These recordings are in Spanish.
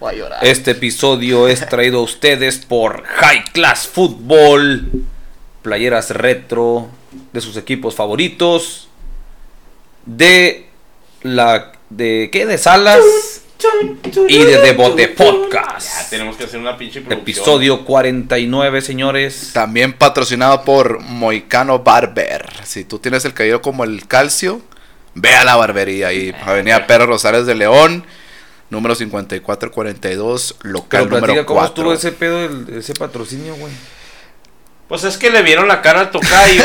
Voy a llorar. Este episodio es traído a ustedes por High Class Football. Playeras retro de sus equipos favoritos. De la. ¿De qué? De Salas. Y de Devote Ya Podcast. tenemos que hacer una pinche producción. Episodio 49, señores. También patrocinado por Moicano Barber. Si tú tienes el cabello como el calcio, ve a la barbería ahí. Avenida Pedro Rosales de León, número 5442, local Pero platica número cómo 4. estuvo ese pedo, ese patrocinio, güey. Pues es que le vieron la cara al tocayo.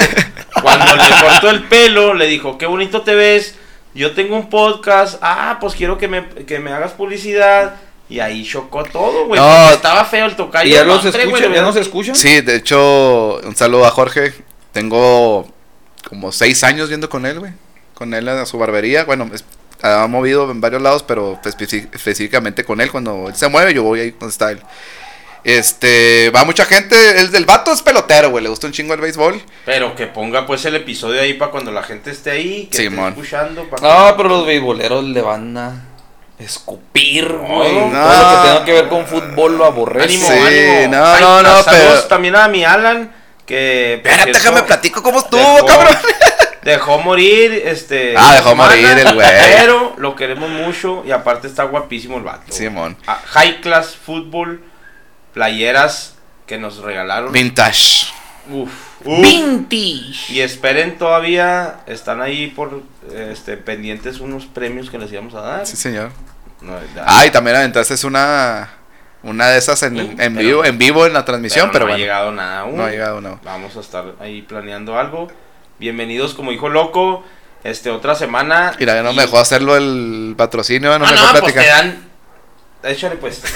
Cuando le cortó el pelo, le dijo, qué bonito te ves. Yo tengo un podcast. Ah, pues quiero que me, que me hagas publicidad. Y ahí chocó todo, güey. No. estaba feo el tocayo. ¿Y ya No, los hombre, escuchan? güey, ¿Ya nos escuchan? Sí, de hecho, un saludo a Jorge. Tengo como seis años yendo con él, güey. Con él a su barbería. Bueno, es- ha movido en varios lados, pero específicamente con él. Cuando él se mueve, yo voy ahí donde está él. Este, va mucha gente. El del vato es pelotero, güey. Le gusta un chingo el béisbol. Pero que ponga pues el episodio ahí para cuando la gente esté ahí. Que Simón. esté escuchando. pa' No, pero los beisboleros le van a escupir, güey. No. Todo lo que tenga que ver con fútbol lo aborrece. Ánimo, Sí, ánimo. no, Ay, no, no, pero- también a mi Alan. Que. Espérate, déjame platico cómo estuvo, dejó- cabrón. Dejó morir, este. Ah, dejó semana, morir el güey. Pero lo queremos mucho y aparte está guapísimo el vato. Simón. Ah, high Class Fútbol, playeras que nos regalaron. Vintage. Uf, uf. Vintage. Y esperen todavía, están ahí por este pendientes unos premios que les íbamos a dar. Sí, señor. No. Ah, y también aventaste una. Una de esas en, Sí, en pero- vivo, en vivo en la transmisión, no pero, ha bueno. llegado nada aún. No ha llegado, no. Vamos a estar ahí planeando algo. Bienvenidos, como dijo Loco, este otra semana. Mira, ya no Y- me dejó hacerlo el patrocinio, no Ah, me dejó no, pues platicar. te dan. Échale pues.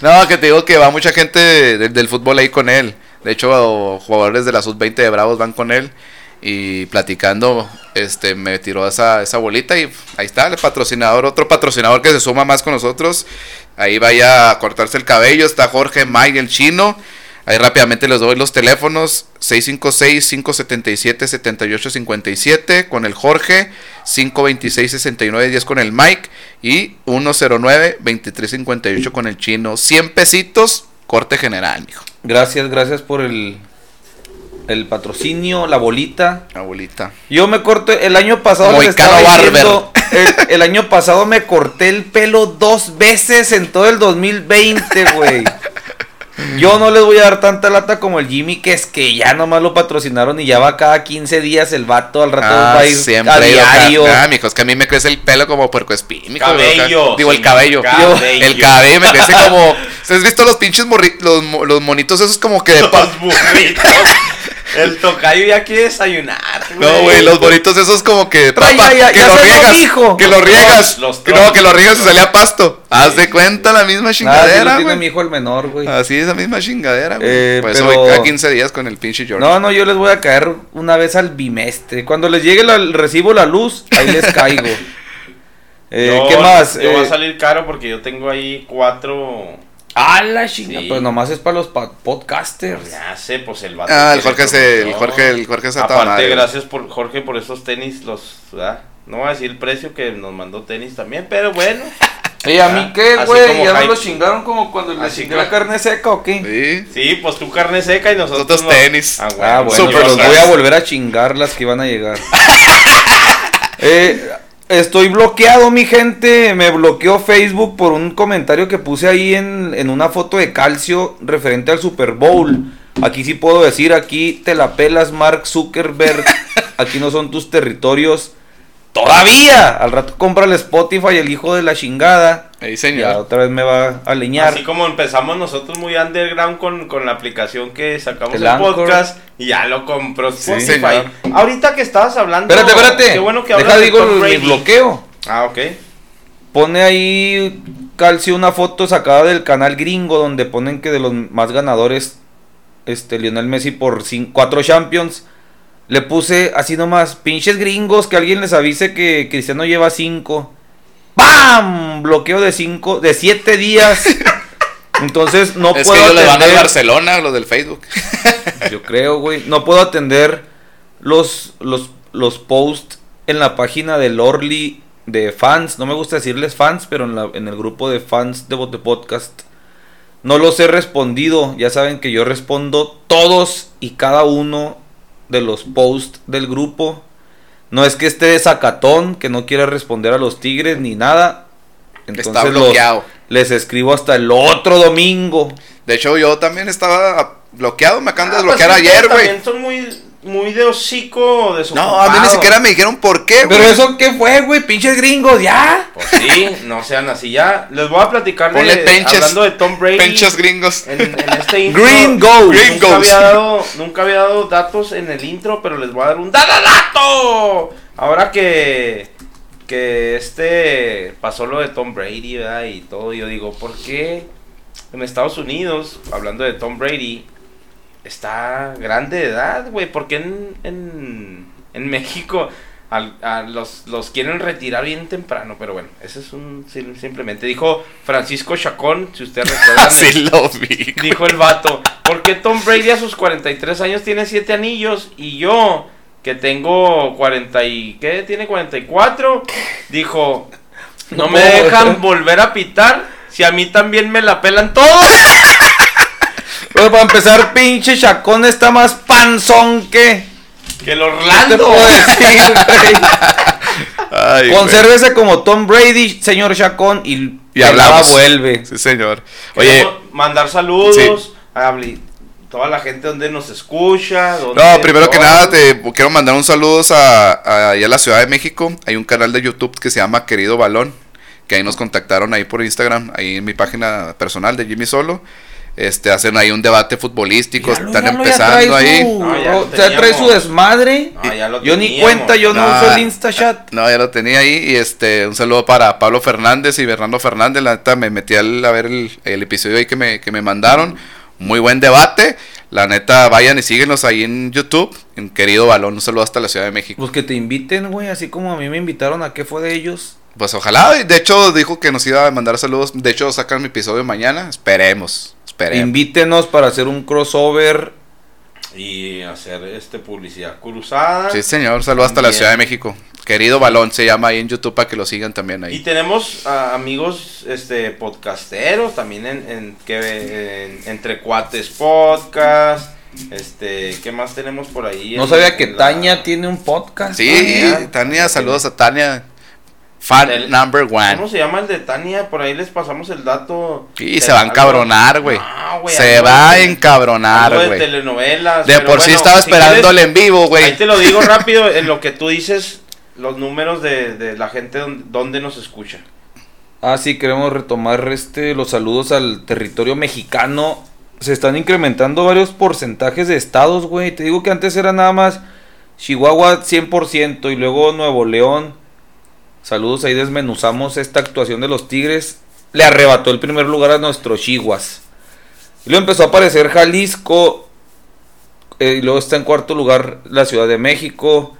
No, que te digo que va mucha gente del, del fútbol ahí con él. De hecho, jugadores de la sub-20 de Bravos van con él. Y platicando, este, me tiró esa, esa bolita y ahí está el patrocinador, otro patrocinador que se suma más con nosotros. Ahí vaya a cortarse el cabello, está Jorge Mike el chino. Ahí rápidamente les doy los teléfonos 656-577-7857 con el Jorge, 526-6910 con el Mike y 109-2358 con el chino. 100 pesitos, corte general, mijo. Gracias, gracias por el, el patrocinio, la bolita. Abuelita. Yo me corto, el año pasado les estaba diciendo, el, el año pasado me corté el pelo dos veces en todo el 2020, güey. Yo no les voy a dar tanta lata como el Jimmy, que es que ya nomás lo patrocinaron y ya va cada 15 días el vato, al rato va a ir a ido acá. diario. Ah, mijo, es que a mí me crece el pelo como puercoespín, mijo. Cabello. Digo, el cabello. cabello. El cabello me crece como. ¿Has visto los pinches morri- los, mo- los monitos esos como que de pa- Los burritos. El tocayo ya quiere desayunar. No, güey, los bonitos esos como que ya, ya, que ya lo se lo riegas, dijo. que lo riegas, Los no, que lo riegas y salía pasto. Haz de cuenta la misma Nada, sí lo chingadera, tiene mi güey. hijo el menor, güey. Así esa misma chingadera, güey. Eh, Por eso pero- voy cada 15 días con el pinche Jordan. No, no, yo les voy a caer una vez al bimestre. Cuando les llegue la- el recibo la luz, ahí les caigo. Eh, ¿Qué más? Yo va a Eh, salir caro porque yo tengo ahí cuatro. A la chinga, Sí. pues nomás es para los pa- podcasters. Ya sé, pues el vato. Ah, el Jorge se, el. Jorge, el Jorge se ataba Aparte, madre. gracias por Jorge por esos tenis, los, ¿verdad? No voy a decir el precio que nos mandó tenis también, pero bueno. ¿Y a mí qué, güey? ¿Ya no los chingaron como cuando Así chingué la carne seca o qué? Sí. Sí, pues tu carne seca y nosotros. Nosotros no. tenis. Ah, Ah, bueno, Súper los voy a volver a chingar las que iban a llegar. Eh, estoy bloqueado, mi gente. Me bloqueó Facebook por un comentario que puse ahí en, en una foto de calcio referente al Super Bowl. Aquí sí puedo decir, aquí te la pelas, Mark Zuckerberg. Aquí no son tus territorios. Todavía. Al rato compra el Spotify, el hijo de la chingada. Ya señor. otra vez me va a leñar. Así como empezamos nosotros muy underground con, con la aplicación que sacamos El el, podcast y ya lo compró Spotify. señor. Ahorita que estabas hablando. Espérate, espérate. Qué bueno que Deja digo Brady. bloqueo. Ah, ok. Pone ahí Calcio una foto sacada del canal gringo donde ponen que de los más ganadores, este Lionel Messi por cuatro Champions. Le puse así nomás, pinches gringos, que alguien les avise que Cristiano lleva cinco. ¡Bam! Bloqueo de cinco, de siete días. Entonces no es puedo que le van al. Barcelona, los del Facebook. Yo creo, güey. No puedo atender los, los, los posts en la página del Orly de fans, no me gusta decirles fans, pero en, la- en el grupo de fans de Bote Podcast, no los he respondido. Ya saben que yo respondo todos y cada uno de los posts del grupo. No es que esté de sacatón, que no quiera responder a los tigres ni nada. Está los- bloqueado. les escribo hasta el otro domingo. De hecho, yo también estaba bloqueado. Me acaban de Ah, pues desbloquear ayer, güey. También son muy, muy de hocico, de No, a mí ni siquiera me dijeron por qué, güey. Pero eso qué fue, güey, pinches gringos, ya. Pues sí, no sean así ya. Les voy a platicar de, penches. hablando de Tom Brady. Pinches gringos. En, en este intro, Gringos. Nunca Gringos. había, dado, nunca había dado datos en el intro, pero les voy a dar un dada dato. Ahora que que este pasó lo de Tom Brady, ¿verdad? Y todo, yo digo, ¿por qué en Estados Unidos, hablando de Tom Brady, está grande de edad, güey? ¿Por qué en, en, en México al- a los, los quieren retirar bien temprano? Pero bueno, ese es un sim- simplemente. Dijo Francisco Chacón, si ustedes recuerdan. Así el- lo vi. Dijo el vato, ¿por qué Tom Brady a sus 43 años tiene 7 anillos y yo que tengo 40 y ¿qué? Tiene 44? Dijo, no me dejan volver a pitar si a mí también me la pelan todos. Pero para empezar, pinche Chacón está más panzón que. Que el ¿Qué te Orlando. puedo decir, güey? Ay, güey. Consérvese como Tom Brady, señor Chacón, y, Y hablamos. vuelve. Sí, señor. Oye, Queremos mandar saludos a toda la gente donde nos escucha. donde no, primero que nada te quiero mandar un saludo a, a, a la Ciudad de México. Hay un canal de YouTube que se llama Querido Balón, que ahí nos contactaron ahí por Instagram, ahí en mi página personal de Jimmy Solo. Este, hacen ahí un debate futbolístico, están ya empezando ahí. su- No, ya lo o sea, trae su desmadre. No, ya lo yo ni cuenta, yo no, No. uso el InstaChat. No, ya lo tenía ahí. Y este, un saludo para Pablo Fernández y Bernardo Fernández. La neta, me metí al- a ver el, el episodio ahí que me, que me mandaron. Muy buen debate. La neta, vayan y síguenos ahí en YouTube. En querido balón, un saludo hasta la Ciudad de México. Pues que te inviten, güey, así como a mí me invitaron a qué fue de ellos. Pues ojalá. y De hecho, dijo que nos iba a mandar saludos. De hecho, sacan mi episodio mañana. Esperemos. Esperemos. Invítenos para hacer un crossover. Y hacer este publicidad cruzada. Sí, señor. Saludos hasta la. Ciudad de México. Querido balón se llama ahí en YouTube para que lo sigan también Y ahí. tenemos a amigos este podcasteros también en, en que en- entre cuates podcast, este, ¿qué más tenemos por ahí? No En- sabía que la- Tania tiene un podcast. Sí, Tania. Tania, saludos a Tania. Fan Del- number one. ¿Cómo se llama el de Tania? Por ahí les pasamos el dato. Y se va a encabronar, güey. No, güey, Se algo va a encabronar, algo de güey. telenovelas. De por sí bueno, estaba si esperándole quieres, en vivo, Ahí güey. te lo digo rápido en lo que tú dices los números de, de la gente donde, donde nos escucha. Ah, sí, queremos retomar este los saludos al territorio mexicano. Se están incrementando varios porcentajes de estados, güey. Te digo que antes era nada más Chihuahua 100% y luego Nuevo León. Saludos, ahí desmenuzamos esta actuación de los Tigres. Le arrebató el primer lugar a nuestros Chihuas. Y luego empezó a aparecer Jalisco. eh, y luego está en cuarto lugar la Ciudad de México.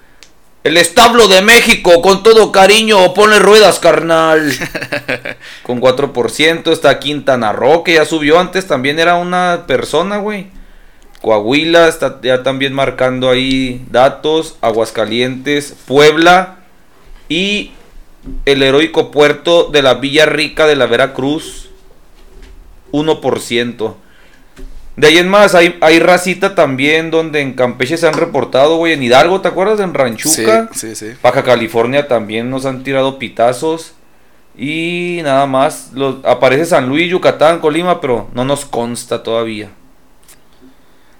El establo de México, con todo cariño, ponle ruedas, carnal. con 4%. Está Quintana Roo, que ya subió antes, también era una persona, güey. Coahuila está ya también marcando ahí datos. Aguascalientes, Puebla y el heroico puerto de la Villa Rica de la Veracruz. 1%. De ahí en más, hay, hay racita también donde en Campeche se han reportado, güey. En Hidalgo, ¿te acuerdas? En Ranchuca. Sí, sí, sí. Baja California también nos han tirado pitazos. Y nada más. Aparece San Luis, Yucatán, Colima, pero no nos consta todavía.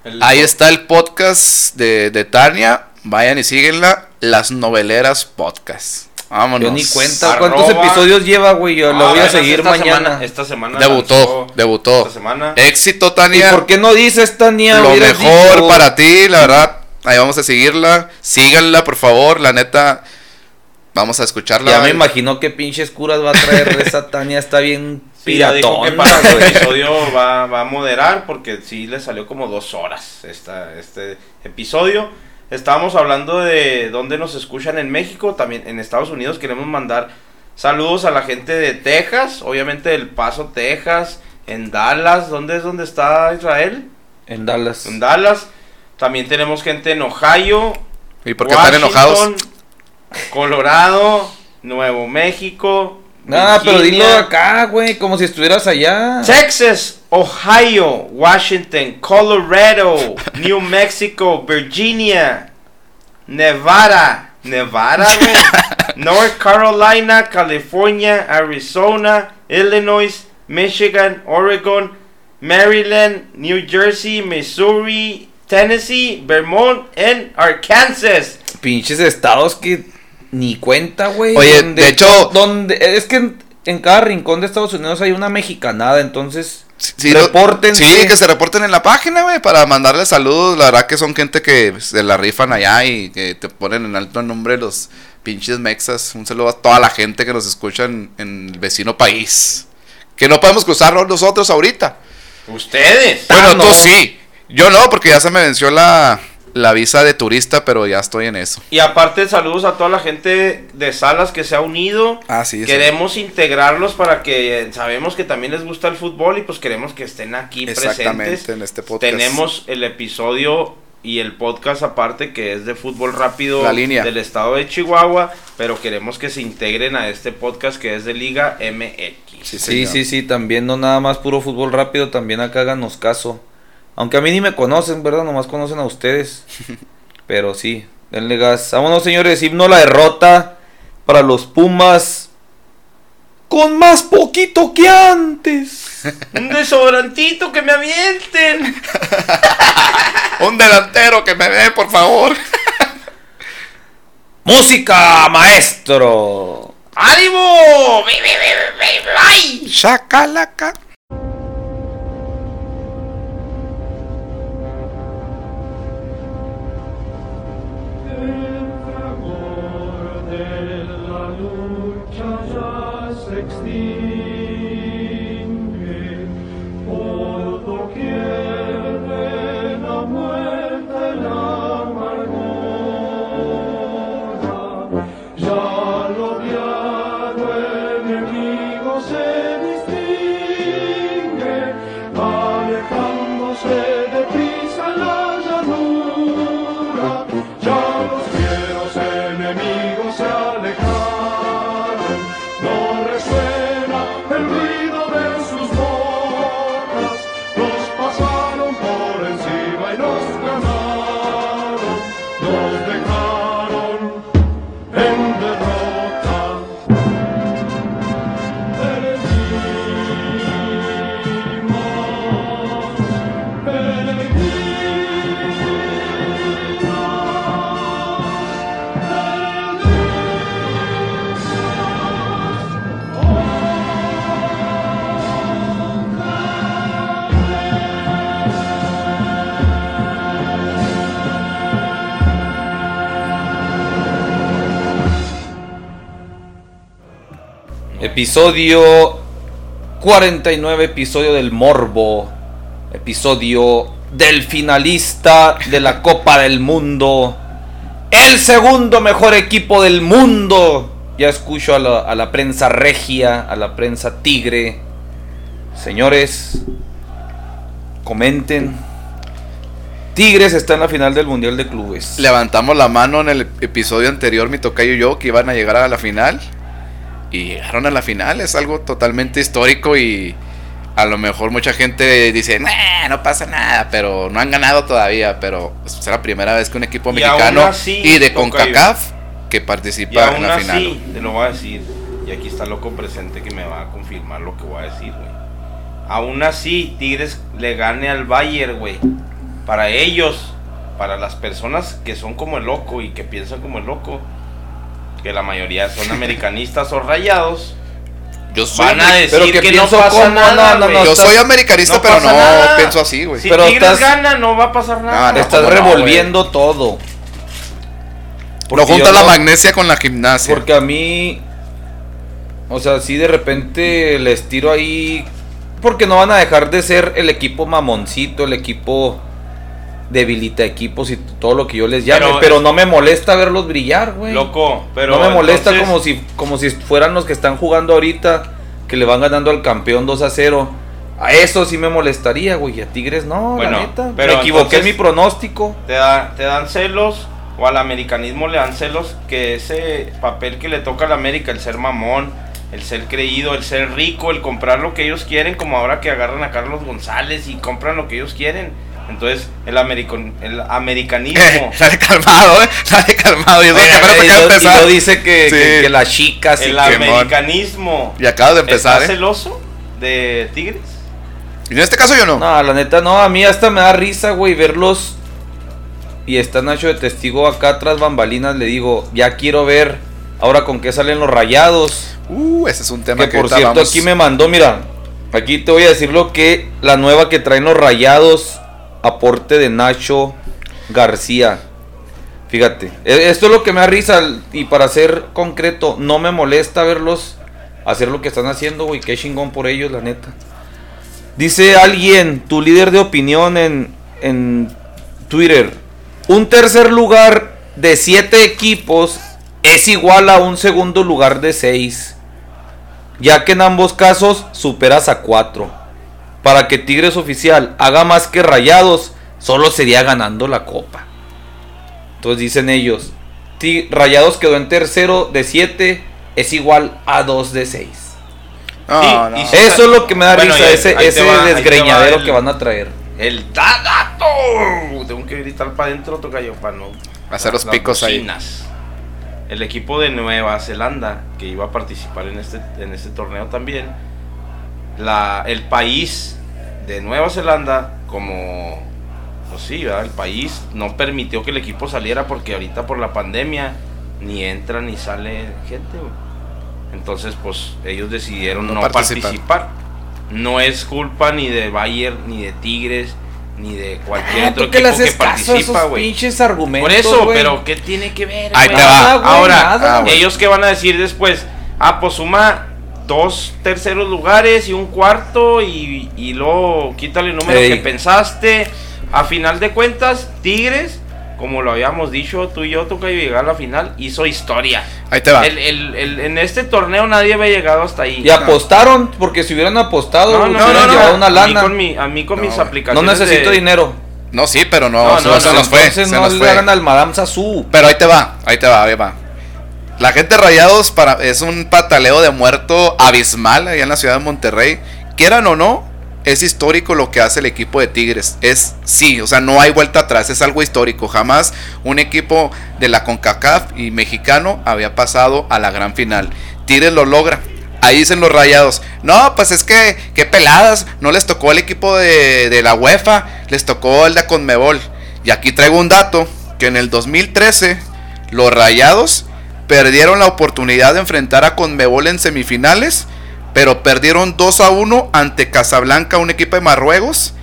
El- Ahí está el podcast de, de Tania. Vayan y síguenla. Las noveleras podcast. Vámonos. Yo ni cuenta. Arroba- ¿Cuántos episodios lleva, güey? Yo Ah, lo voy a apenas seguir esta mañana. semana- esta semana Debutó, lanzó- debutó. Esta semana. Éxito, ¿Y Tania. por qué no dices, Tania? Lo mejor dicho. para ti, la verdad. Ahí vamos a seguirla. Síganla, por favor. La neta. Vamos a escucharla. Ya me imagino qué pinches curas va a traer esa Tania. Está bien Sí, ya dijo que para el episodio va, va a moderar porque sí le salió como dos horas esta, este episodio. Estábamos hablando de dónde nos escuchan en México, también en Estados Unidos. Queremos mandar saludos a la gente de Texas, obviamente del Paso, Texas, en Dallas. ¿Dónde es donde está Israel? En Dallas. En Dallas. También tenemos gente en Ohio, ¿Y por qué están enojados? Colorado, Nuevo México. Nada, pero dilo acá, güey, como si estuvieras allá. Texas, Ohio, Washington, Colorado, New Mexico, Virginia, Nevada, Nevada, güey, North Carolina, California, Arizona, Illinois, Michigan, Oregon, Maryland, New Jersey, Missouri, Tennessee, Vermont, and Arkansas. Pinches estados que ni cuenta, güey. Oye, de hecho- donde es que en, en cada rincón de Estados Unidos hay una mexicanada, entonces Sí. Sí, que se reporten en la página, güey, para mandarles saludos. La verdad que son gente que se la rifan allá y que te ponen en alto nombre los pinches mexas. Un saludo a toda la gente que nos escucha en, en el vecino país. Que no podemos cruzarnos nosotros ahorita. Ustedes. Bueno, Ah, no. tú sí. Yo no, porque ya se me venció la, la visa de turista, pero ya estoy en eso. Y aparte, saludos a toda la gente de Salas que se ha unido. Ah, sí. sí. Queremos integrarlos para que sabemos que también les gusta el fútbol y pues queremos que estén aquí Exactamente, presentes. en este podcast. Tenemos el episodio y el podcast aparte que es de fútbol rápido La línea. del estado de Chihuahua, pero queremos que se integren a este podcast que es de Liga MX. Sí, Sí, sí, sí, también no nada más puro fútbol rápido, también acá háganos caso. Aunque a mí ni me conocen, ¿verdad? Nomás conocen a ustedes. Pero sí, denle gas. Vámonos, señores, himno a la derrota para los Pumas. Con más poquito que antes. Un desobrantito que me avienten. Un delantero que me dé, por favor. ¡Música, maestro! ¡Ánimo! Episodio 49, episodio del Morbo. Episodio del finalista de la Copa del Mundo. El segundo mejor equipo del mundo. Ya escucho a la, a la prensa regia, a la prensa tigre. Señores, comenten. Tigres está en la final del Mundial de Clubes. Levantamos la mano en el episodio anterior, mi tocayo y yo, que iban a llegar a la final. Y llegaron a la final. Es algo totalmente histórico y a lo mejor mucha gente dice, "Nah, no pasa nada, pero no han ganado todavía. Pero es la primera vez que un equipo Y mexicano así, y de. CONCACAF que Y participa en la así, final. te lo voy a decir, y aquí está loco presente que me va a confirmar lo que voy a decir, güey. Aún así, Tigres le gane al Bayern, güey. Para ellos, para las personas que son como el loco y que piensan como el loco, que la mayoría son americanistas o rayados, Yo soy, van a decir pero que que, no pasa como- nada, no, no, no, yo estás- soy americanista, No pero no nada. pienso así, güey. Si Pero Tigres estás- gana, no va a pasar nada. Ah, no, Estás ¿cómo no, revolviendo todo. No Porque junta la no- magnesia con la gimnasia. Porque a mí, o sea, si de repente les tiro ahí, porque no van a dejar de ser el equipo mamoncito, el equipo debilita equipos y todo lo que yo les llame, Pero no me molesta verlos brillar, güey. Loco, pero. no me molesta entonces- como si como si fueran los que están jugando ahorita, que le van ganando al campeón 2 a 0. A eso sí me molestaría, güey. A Tigres no, Bueno, la neta. pero me equivoqué en mi pronóstico. Te, da- te dan celos o al americanismo le dan celos que ese papel que le toca al América, el ser mamón, el ser creído, el ser rico, el comprar lo que ellos quieren, como ahora que agarran a Carlos González y compran lo que ellos quieren. Entonces, el, american, el americanismo. Sale calmado, ¿eh? Sale calmado. Y, eso Oye, que apenas y de lo- y lo dice que, Sí. que- que las chicas el que- americanismo. Y acabas de empezar, ¿Está ¿eh? celoso de Tigres? Y en este caso yo no. No, la neta no, a mí hasta me da risa, güey, verlos. Y está Nacho de testigo acá tras bambalinas, le digo, ya quiero ver ahora con qué salen los rayados. Uh, ese es un tema Que que por cierto vamos- aquí me mandó, mira, aquí te voy a decir lo que la nueva que traen los rayados, aporte de Nacho García. Fíjate, e- esto es lo que me da risa y para ser concreto, no me molesta verlos hacer lo que están haciendo, güey, qué chingón por ellos, la neta. Dice alguien, tu líder de opinión en, en Twitter, un tercer lugar de siete equipos es igual a un segundo lugar de seis, ya que en ambos casos superas a cuatro. Para que Tigres oficial haga más que Rayados, solo sería ganando la copa. Entonces dicen ellos, Rayados quedó en tercero de siete, es igual a dos de seis. No, Sí, no. y sí. Eso es lo que me da Bueno, risa, ese, va- desgreñadero va el- que van a traer. El Dagato. Tengo que gritar para adentro, toca yo, para no. Hacer los picos ahí. El equipo de Nueva Zelanda, que iba a participar en este, en este torneo también, la, el país de Nueva Zelanda, como, pues sí, ¿verdad? el país no permitió que el equipo saliera porque ahorita por la pandemia ni entra ni sale gente. güey. Entonces, pues ellos decidieron No no, participar. participar. No es culpa ni de Bayern, ni de Tigres, ni de cualquier otro Ah, ¿Tú qué equipo que participa, esos güey. pinches argumentos, Por eso, pero ¿qué tiene que ver? Ahí te va. Nada, Ahora, nada, ah, güey. ellos que van a decir después, ah, pues suma dos terceros lugares y un cuarto y, y luego quítale el número Ey. que pensaste. A final de cuentas, Tigres, como lo habíamos dicho tú y yo, toca llegar a la final, hizo historia. Ahí te va. El- el- el- en este torneo nadie había llegado hasta ahí. Y apostaron, porque si hubieran apostado, No, no, hubieran no, no, llevado una A mí lana. con, mi- a mí con No, mis güey. No aplicaciones. necesito de- dinero. No, sí, pero no, No, se- no, se no, nos fue. Entonces Se no nos le fue. hagan al Madame Sassou. Pero ahí te va, ahí te va, ahí va. La gente de Rayados para, es un pataleo de muerto abismal allá en la ciudad de Monterrey. Quieran o no, es histórico lo que hace el equipo de Tigres. Es sí, o sea, no hay vuelta atrás, es algo histórico. Jamás un equipo de la CONCACAF y mexicano había pasado a la gran final. Tigres lo logra. Ahí dicen los rayados. No, pues es que, qué peladas. No les tocó el equipo de, la UEFA, les tocó el de Conmebol. Y aquí traigo un dato: que en el 2013, los rayados perdieron la oportunidad de enfrentar a Conmebol en semifinales, pero perdieron 2 a 1 ante Casablanca, un equipo de Marruecos.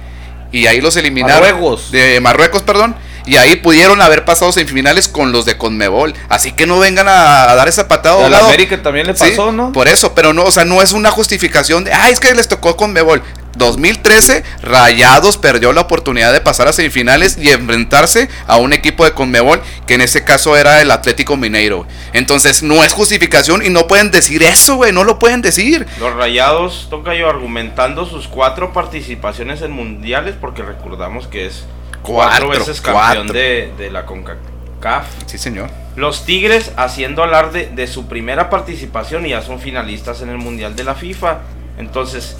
Y ahí los eliminaron. Marruecos. De Marruecos, perdón. Y ahí pudieron haber pasado semifinales con los de Conmebol. Así que no vengan a, a dar esa patada. A la. América también le Sí, pasó, ¿no? Por eso, pero no, o sea, no es una justificación de, ay, es que les tocó con Mebol. 2013, Rayados perdió la oportunidad de pasar a semifinales y enfrentarse a un equipo de Conmebol, que en ese caso era el Atlético Mineiro. Entonces, no es justificación y no pueden decir eso, güey, no lo pueden decir. Los rayados, toca yo argumentando sus cuatro participaciones en mundiales, porque recordamos que es cuatro, Cuatro, veces campeón cuatro. de, de la CONCACAF. Sí, señor. Los Tigres haciendo alarde de su primera participación y ya son finalistas en el Mundial de la FIFA. Entonces,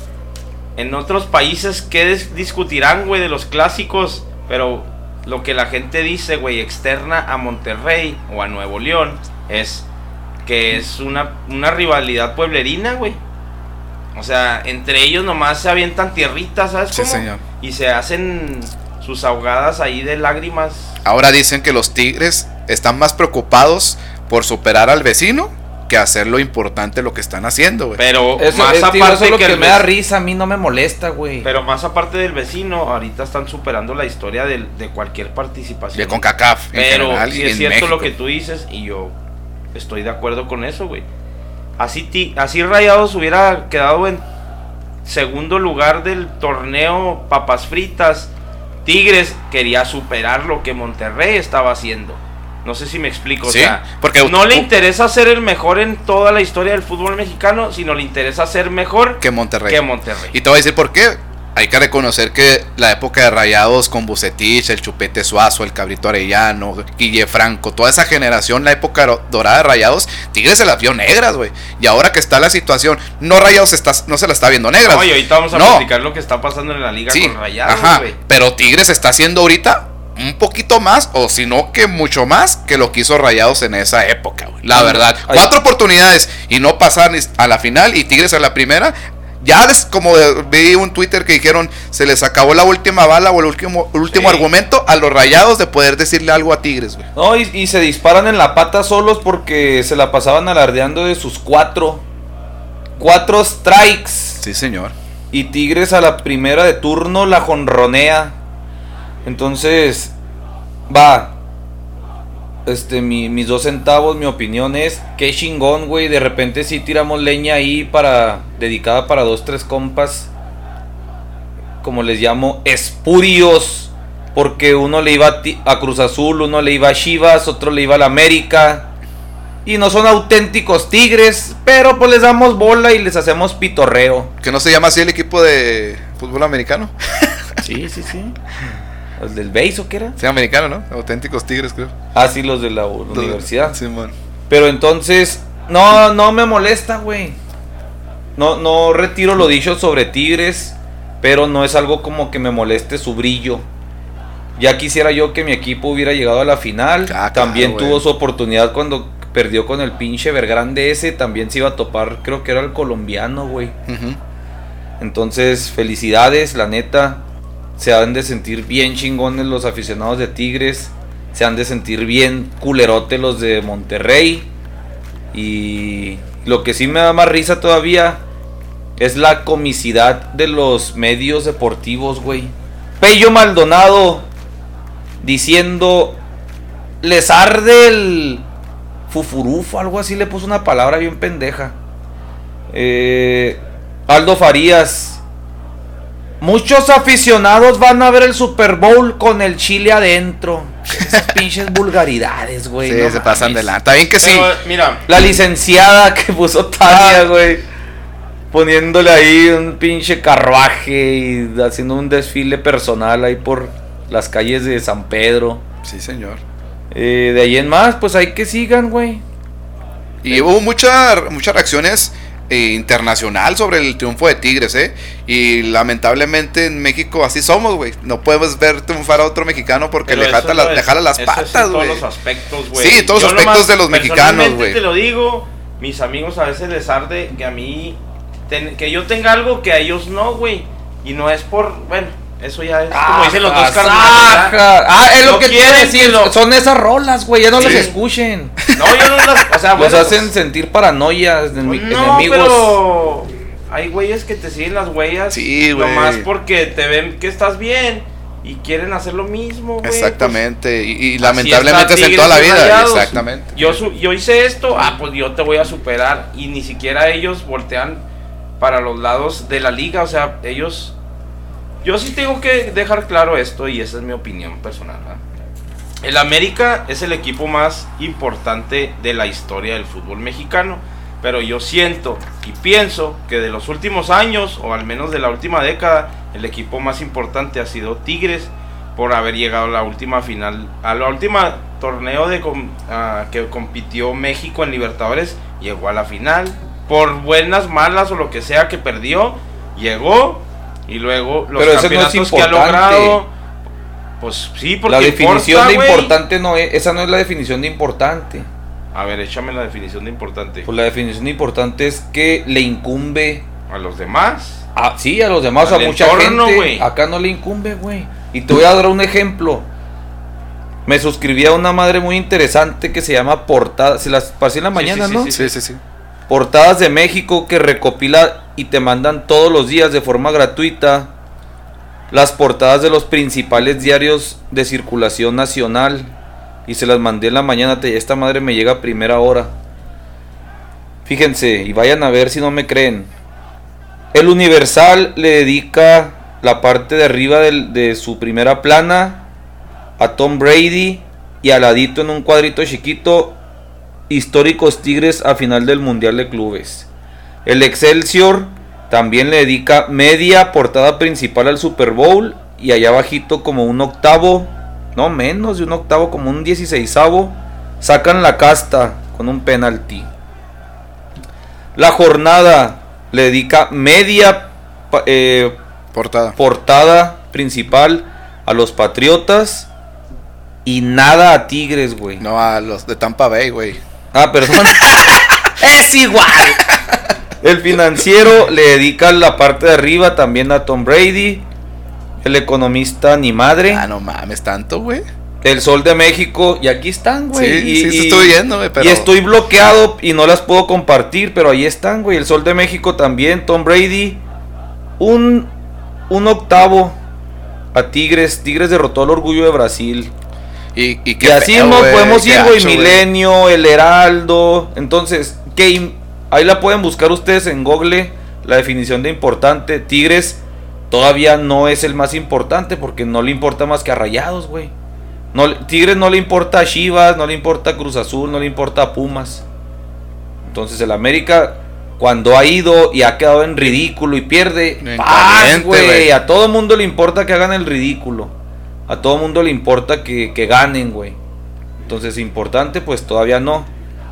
en otros países, ¿qué dis- discutirán, güey, de los clásicos? Pero lo que la gente dice, güey, externa a Monterrey o a Nuevo León, es que es una, una rivalidad pueblerina, güey. O sea, entre ellos nomás se avientan tierritas, ¿sabes Sí, cómo? señor. Y se hacen sus ahogadas ahí de lágrimas. Ahora dicen que los Tigres están más preocupados por superar al vecino que hacer lo importante lo que están haciendo, güey. Pero Eso, más es, tío, aparte eso es lo que, el me da risa, a mí no me molesta, güey. Pero más aparte del vecino, ahorita están superando la historia de, cualquier participación. De CONCACAF en Pero general y es en cierto lo que tú dices y yo estoy de acuerdo con eso, güey. Así, ti- así Rayados hubiera quedado en segundo lugar del torneo Papas Fritas. Tigres quería superar lo que Monterrey estaba haciendo. No sé si me explico. Sí, o sea, porque- no le interesa ser el mejor en toda la historia del fútbol mexicano, sino le interesa ser mejor que Monterrey. que Monterrey. Y te voy a decir por qué. hay que reconocer que la época de Rayados con Bucetich, el Chupete Suazo, el Cabrito Arellano, Guille Franco, toda esa generación, la época dorada de Rayados, Tigres se las vio negras, güey. Y ahora que está la situación, no Rayados está, no se la está viendo negras. No, y ahorita vamos a No. platicar lo que está pasando en la liga Sí, con Rayados, ajá, güey. pero Tigres está haciendo ahorita un poquito más, o si no que mucho más que lo que hizo Rayados en esa época, güey. La verdad, ay. cuatro oportunidades y no pasar a la final y Tigres a la primera. Ya les, como vi un Twitter que dijeron, se les acabó la última bala o el último, el último Sí. argumento a los Rayados de poder decirle algo a Tigres, güey. No, y, y se disparan en la pata solos porque se la pasaban alardeando de sus cuatro. Cuatro strikes. Sí, señor. Y Tigres a la primera de turno la jonronea. Entonces, va. Este, mi- mis dos centavos, mi opinión es que chingón, güey. De repente sí tiramos leña ahí para. dedicada para dos, tres compas. Como les llamo, espurios. Porque uno le iba a Cruz Azul, uno le iba a Chivas, otro le iba a la América. Y no son auténticos tigres, pero pues les damos bola y les hacemos pitorreo. Que no se llama así el equipo de fútbol americano. Sí, sí, sí. ¿Los del BASE o qué era? Sí, americano, ¿no? Auténticos Tigres, creo. Ah, sí, los de la universidad. Simón. Pero entonces, no, no me molesta, güey. No, no retiro lo dicho sobre Tigres, pero no es algo como que me moleste su brillo. Ya quisiera yo que mi equipo hubiera llegado a la final. Ah, también tuvo su oportunidad cuando perdió con el pinche Vergrande ese. También se iba a topar, creo que era el colombiano, güey. Entonces, felicidades, la neta. Se han de sentir bien chingones los aficionados de Tigres. Se han de sentir bien culerote los de Monterrey. Y lo que sí me da más risa todavía es la comicidad de los medios deportivos, güey. Pello Maldonado diciendo, les arde el fufurufo, algo así le puso una palabra bien pendeja. Eh, Aldo Farías. Muchos aficionados van a ver el Super Bowl con el chile adentro. Esas pinches vulgaridades, güey. Sí, no se pasan de la. Está bien que sí. Pero, mira, La licenciada que puso Ah. Tania, güey. Poniéndole ahí un pinche carruaje y haciendo un desfile personal ahí por las calles de San Pedro. Sí, señor. Eh, de ahí en más, pues hay que sigan, güey. Y hubo mucha- muchas reacciones internacional sobre el triunfo de Tigres, ¿eh? Y lamentablemente en México así somos, güey. No podemos ver triunfar a otro mexicano porque le, no es- jala las eso patas, güey. todos los aspectos, güey. Sí, todos los aspectos de los mexicanos, güey. te lo digo, mis amigos a veces les arde que a mí, ten- que yo tenga algo que a ellos no, güey. Y no es por, bueno, eso ya es como dicen los dos carnales. Ah, es lo No que quieren decir. lo- Son esas rolas, güey. Ya no Sí. las escuchen. No, yo no las, o sea, Los hacen pues, sentir paranoias, enemi- no, enemigos. pero hay güeyes que te siguen las huellas. Sí, güey. Nomás porque te ven que estás bien y quieren hacer lo mismo, güey. pues, Exactamente. y, lamentablemente es en toda la vida. Rayados. Exactamente. Yo, su- yo hice esto, ah, pues yo te voy a superar. Y ni siquiera ellos voltean para los lados de la liga. O sea, ellos. Yo sí tengo que dejar claro esto y esa es mi opinión personal. ¿verdad? El América es el equipo más importante de la historia del fútbol mexicano. Pero yo siento y pienso que de los últimos años, o al menos de la última década, el equipo más importante ha sido Tigres por haber llegado a la última final, a la última torneo de ah, que compitió México en Libertadores, llegó a la final. Por buenas, malas o lo que sea que perdió, llegó y luego los Pero ese no es campeonatos que ha logrado. Pues sí, porque La definición importa, de importante no es. Esa no es la definición de importante. A ver, échame la definición de importante. Pues la definición de importante es que le incumbe. A los demás. A, sí, a los demás, Al a mucha entorno, gente. Acá no le incumbe, güey. Y te voy a dar un ejemplo. Me suscribí a una madre muy interesante que se llama Portadas. Se las pasé en la Sí, mañana, sí, ¿no? sí, Sí, sí, sí. Portadas de México que recopila y te mandan todos los días de forma gratuita las portadas de los principales diarios de circulación nacional. Y se las mandé en la mañana. Esta madre me llega a primera hora. Fíjense y vayan a ver si no me creen. El Universal le dedica la parte de arriba de su primera plana a Tom Brady y al en un cuadrito chiquito históricos Tigres a final del Mundial de Clubes. El Excelsior También le dedica media portada principal al Super Bowl. Y allá abajito como un octavo. No menos de un octavo, como un dieciséisavo. Sacan la casta con un penalti. La jornada le dedica media eh, Portada. portada principal a los Patriotas. Y nada a Tigres, güey. No, a los de Tampa Bay, güey. Ah, perdón. es igual. El financiero le dedica la parte de arriba también a Tom Brady. El economista ni madre. Ah, no mames, tanto, güey. El Sol de México. Y aquí están, güey. Sí, y, sí, y- estoy viendo, güey, pero- Y estoy bloqueado y no las puedo compartir, pero ahí están, güey. El Sol de México también. Tom Brady. Un, un octavo a Tigres. Tigres derrotó al orgullo de Brasil. Y, y, Y qué así feo, nos podemos ir, güey. Milenio, El Heraldo. Entonces, ¿qué im- ahí la pueden buscar ustedes en Google. La definición de importante. Tigres todavía no es el más importante porque no le importa más que a Rayados, güey. No, Tigres no le importa a Chivas, no le importa a Cruz Azul, no le importa a Pumas. Entonces, el América, cuando ha ido y ha quedado en ridículo y pierde, güey. A todo mundo le importa que hagan el ridículo. A todo mundo le importa que, que ganen, güey. Entonces, importante, pues todavía no.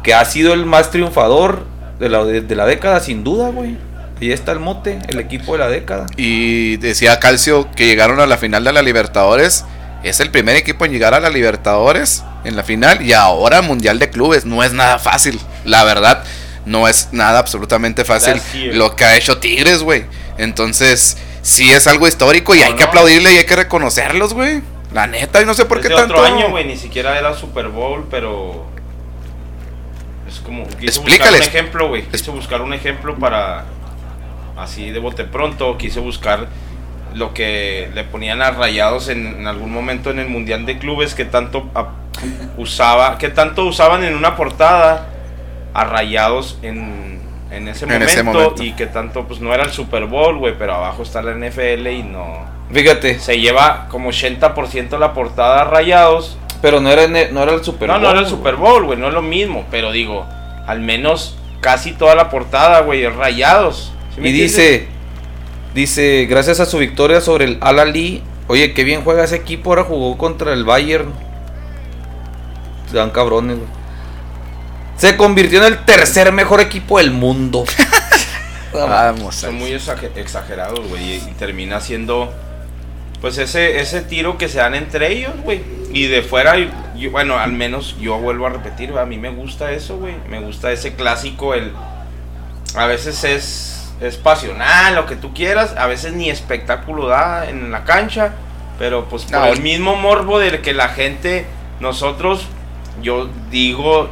Que ha sido el más triunfador de la, de, de la década, sin duda, güey. Ahí está el mote, el equipo de la década. Y decía Calcio que llegaron a la final de la Libertadores. Es el primer equipo en llegar a la Libertadores en la final y ahora Mundial de Clubes. No es nada fácil, la verdad. No es nada absolutamente fácil lo que ha hecho Tigres, güey. Entonces, sí es algo histórico y No, hay que aplaudirle y hay que reconocerlos, güey. La neta, y no sé por Es qué de tanto. otro año, güey, ni siquiera era Super Bowl, pero es como quise Explícales. buscar un ejemplo, güey. Quise buscar un ejemplo para así de bote pronto, quise buscar lo que le ponían a Rayados en, en algún momento en el Mundial de Clubes que tanto a- usaba, que tanto usaban en una portada a Rayados en, en ese, En momento, ese momento. y que tanto pues no era el Super Bowl, güey, pero abajo está la NFL y no Fíjate, se lleva como 80% la portada Rayados pero no era, en- no era el Super no, Bowl. no era el. Super Bowl, güey, no es lo mismo, pero digo, al menos casi toda la portada, güey, es rayados. ¿sí me Y dice, dice, gracias a su victoria sobre el Al Ali, oye, qué bien juega ese equipo, ahora jugó contra el Bayern. Se dan cabrones, güey. Se convirtió en el tercer mejor equipo del mundo. Vamos. son muy exager- exagerados, güey, y, termina siendo pues ese ese tiro que se dan entre ellos, güey. Y de fuera, yo- bueno, al menos yo vuelvo a repetir, a mí me gusta eso, güey. Me gusta ese clásico, el a veces es es pasional, lo que tú quieras, a veces ni espectáculo da en la cancha, pero pues por No, el mismo morbo del que la gente, nosotros, yo digo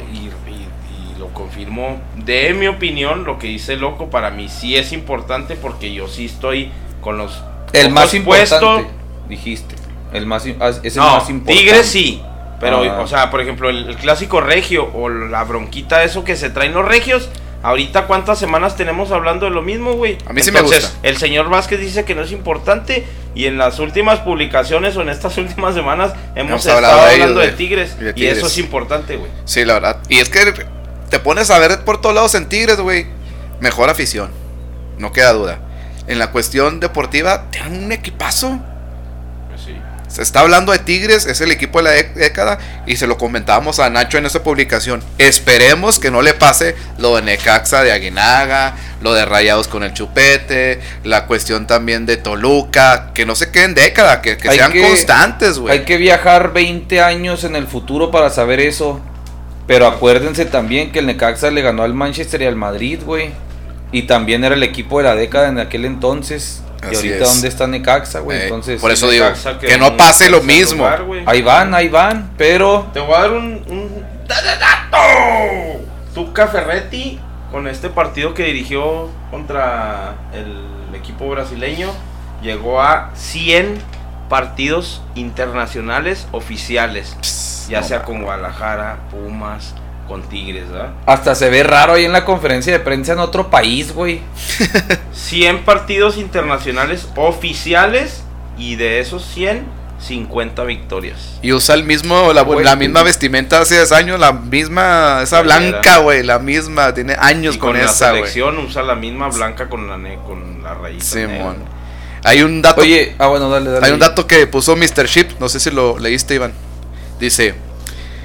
y, y- y lo confirmo, de mi opinión, lo que dice Loco, para mí sí es importante porque yo sí estoy con los el más importante, dijiste. El más, ah, es el No, más importante. Tigres sí. Pero, Ah. o sea, por ejemplo, el, el clásico regio o la bronquita, eso que se traen los regios. Ahorita, ¿cuántas semanas tenemos hablando de lo mismo, güey? A mí sí me Entonces, gusta. El señor Vázquez dice que no es importante. Y en las últimas publicaciones o en estas últimas semanas hemos, Hemos estado hablado de ellos, hablando de. Tigres. Y de Y Tigres. eso es importante, güey. Sí, la verdad. Y es que te pones a ver por todos lados en Tigres, güey. Mejor afición. No queda duda. En la cuestión deportiva, tienen un equipazo. Pues sí. Se está hablando de Tigres, es el equipo de la dé- década. Y se lo comentábamos a Nacho en esa publicación. Esperemos que no le pase lo de Necaxa de Aguinaga, lo de Rayados con el Chupete, la cuestión también de Toluca. Que no se queden década, que, sean que- constantes, güey. Hay que viajar 20 años en el futuro para saber eso. Pero acuérdense también que el Necaxa le ganó al Manchester y al Madrid, güey. Y también era el equipo de la década en aquel entonces. y ahorita, es. ¿dónde está Necaxa, güey? Eh, Entonces, por eso digo, que no pase lo mismo. lugar, ahí van, ahí van. Pero Te voy a dar un, un da- da- dato. Tuca Ferretti con este partido que dirigió contra el equipo brasileño llegó a 100 partidos internacionales oficiales, Pss, ya no sea con Guadalajara, Pumas, con Tigres, ¿verdad? hasta se ve raro ahí en la conferencia de prensa en otro país, güey. 100 partidos internacionales oficiales y de esos 100 50 victorias. Y usa el mismo, la, Güey. la misma vestimenta hace 10 años, la misma, esa blanca, güey, la misma, tiene años Y con, con, la esa, güey. selección usa la misma blanca con la, con la negra. Simón. Hay un dato, Oye, ah, bueno, dale, dale. hay un dato que puso Mr. Ship, no sé si lo leíste, Iván. Dice,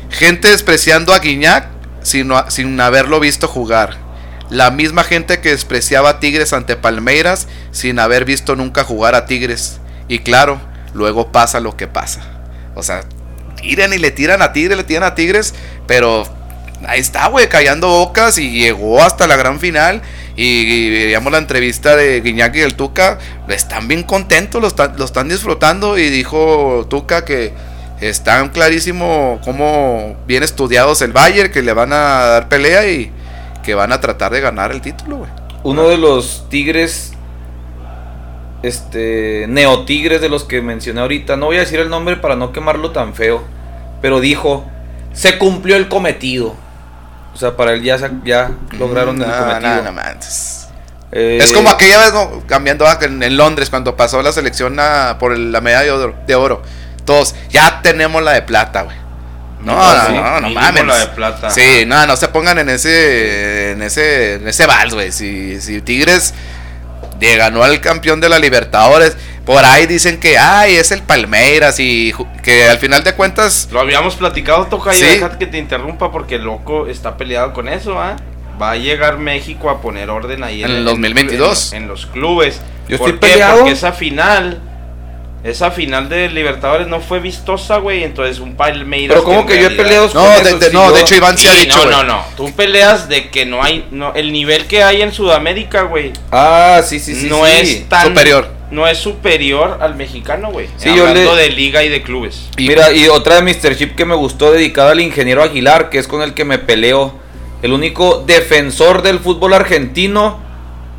gente despreciando a Guiñac sin, sin haberlo visto jugar. La misma gente que despreciaba a Tigres ante Palmeiras sin haber visto nunca jugar a Tigres. Y claro, luego pasa lo que pasa. O sea, tiran y le tiran a Tigres, le tiran a Tigres, pero ahí está, güey, callando bocas y llegó hasta la gran final. Y, veíamos la entrevista de Guiñac y el Tuca, están bien contentos, lo lo están disfrutando. Y dijo Tuca que están clarísimo cómo bien estudiados el Bayern, que le van a dar pelea y que van a tratar de ganar el título, güey. Uno de los tigres, este, neotigres de los que mencioné ahorita, no voy a decir el nombre para no quemarlo tan feo, pero dijo, se cumplió el cometido. O sea, para él ya, ya lograron el cometido. no, no. Eh, Es como aquella vez, cambiando ah, en, en Londres, cuando pasó la selección a- por el- la medalla de oro, de oro. Todos, ya tenemos la de plata, güey. No, No, no, sí, no, no mames. la de plata. Sí, no, no se pongan en ese, en ese, en ese vals, güey. Si, si Tigres le ganó al campeón de la Libertadores, por ahí dicen que, ay, es el Palmeiras y que al final de cuentas, Lo habíamos platicado, Toca, y Sí. déjate que te interrumpa porque el loco está peleado con eso, ¿ah? Va a llegar México a poner orden ahí En el 2022. En, en los clubes. Yo ¿Por estoy qué? peleado. Porque esa final, esa final de Libertadores no fue vistosa, güey. Entonces un Palmeiras. Pero como que yo he peleado no, con de, eso, de- si no, yo- de hecho Iván se ha Sí, dicho, no, no, no. Tú peleas de que no hay. No, el nivel que hay en Sudamérica, güey. Ah, sí, sí, sí. no sí. es tan. Superior. No es superior al mexicano, güey. Sí, yo Hablando le- de liga y de clubes. Y- Mira, y otra de Mr. Chip que me gustó dedicada al ingeniero Aguilar, que es con el que me peleo. El único defensor del fútbol argentino.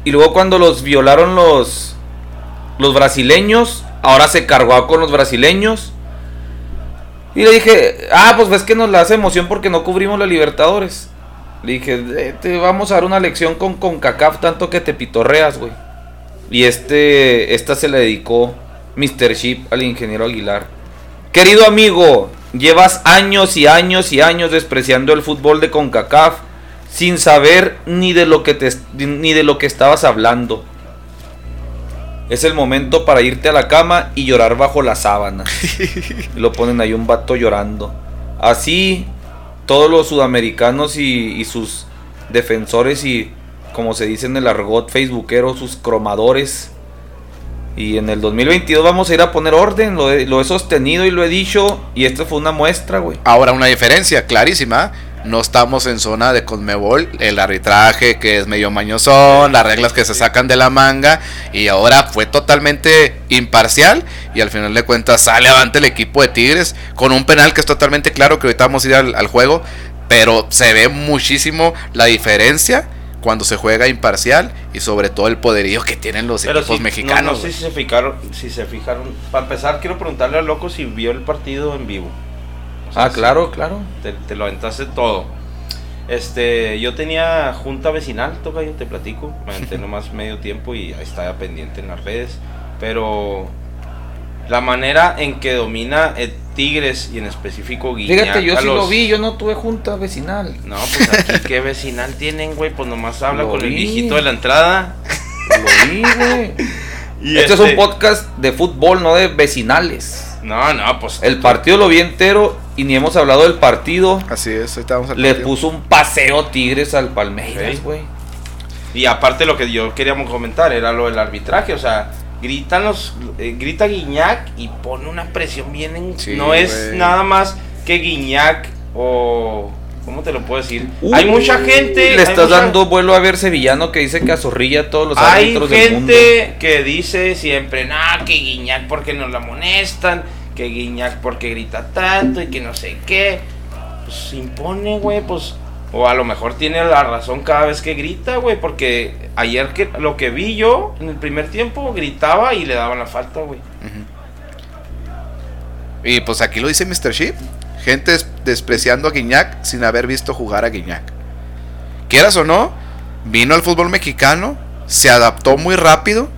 Y luego cuando los violaron los, los brasileños, ahora se cargó con los brasileños. Y le dije, ah, pues ves que nos la hace emoción porque no cubrimos la Libertadores. Le dije, "Eh, te vamos a dar una lección con CONCACAF tanto que te pitorreas, güey. Y este, esta se le dedicó Mr. Chip al ingeniero Aguilar. Querido amigo, llevas años y años y años despreciando el fútbol de CONCACAF sin saber ni de lo que te ni de lo que estabas hablando. Es el momento para irte a la cama y llorar bajo la sábana. Y lo ponen ahí un vato llorando. Así todos los sudamericanos y, y sus defensores y como se dice en el argot facebookero, sus cromadores. Y en el 2022 vamos a ir a poner orden, lo he, lo he sostenido y lo he dicho. Y esta fue una muestra, güey. Ahora una diferencia clarísima. No estamos en zona de Conmebol, el arbitraje que es medio mañosón, las reglas que se sacan de la manga y ahora fue totalmente imparcial y al final de cuentas sale avante el equipo de Tigres con un penal que es totalmente claro que ahorita vamos a ir al, al juego, pero se ve muchísimo la diferencia cuando se juega imparcial y sobre todo el poderío que tienen los Pero equipos mexicanos. No, no sé si se fijaron, si se fijaron. Para empezar, quiero preguntarle al loco si vio el partido en vivo. Ah, claro, claro. Te, te lo aventaste todo. Este, yo tenía junta vecinal, toca yo te platico. Me aventé nomás medio tiempo y estaba pendiente en las redes. Pero la manera en que domina el Tigres y en específico Guiñac. Fíjate, yo sí los- lo vi, yo no tuve junta vecinal. No, pues aquí qué vecinal tienen, güey. Pues nomás habla Lo con el vi. viejito de la entrada. Lo vi, güey. Y este es este- un podcast de fútbol, no de vecinales. No, no, pues. El partido lo vi entero y ni hemos hablado del partido. Así es, al Le partido. puso un paseo Tigres al Palmeiras, güey. Y aparte lo que yo queríamos comentar era lo del arbitraje, o sea, gritan los eh, grita Guiñac y pone una presión bien en, Sí, no es nada más que Guiñac o ¿cómo te lo puedo decir? Hay mucha gente, Le hay estás mucha- dando vuelo a ver sevillano que dice que azorrilla a todos los hay árbitros del mundo. gente que dice siempre, "Nah, que Guiñac porque nos la amonestan, que Guiñac porque grita tanto y que no sé qué." Pues se impone, güey, pues o a lo mejor tiene la razón cada vez que grita, güey, porque ayer que lo que vi yo en el primer tiempo gritaba y le daban la falta, güey. Y pues aquí lo dice Mr. Sheep. Gente des- despreciando a Guiñac sin haber visto jugar a Guiñac. Quieras o no, vino al fútbol mexicano, se adaptó muy rápido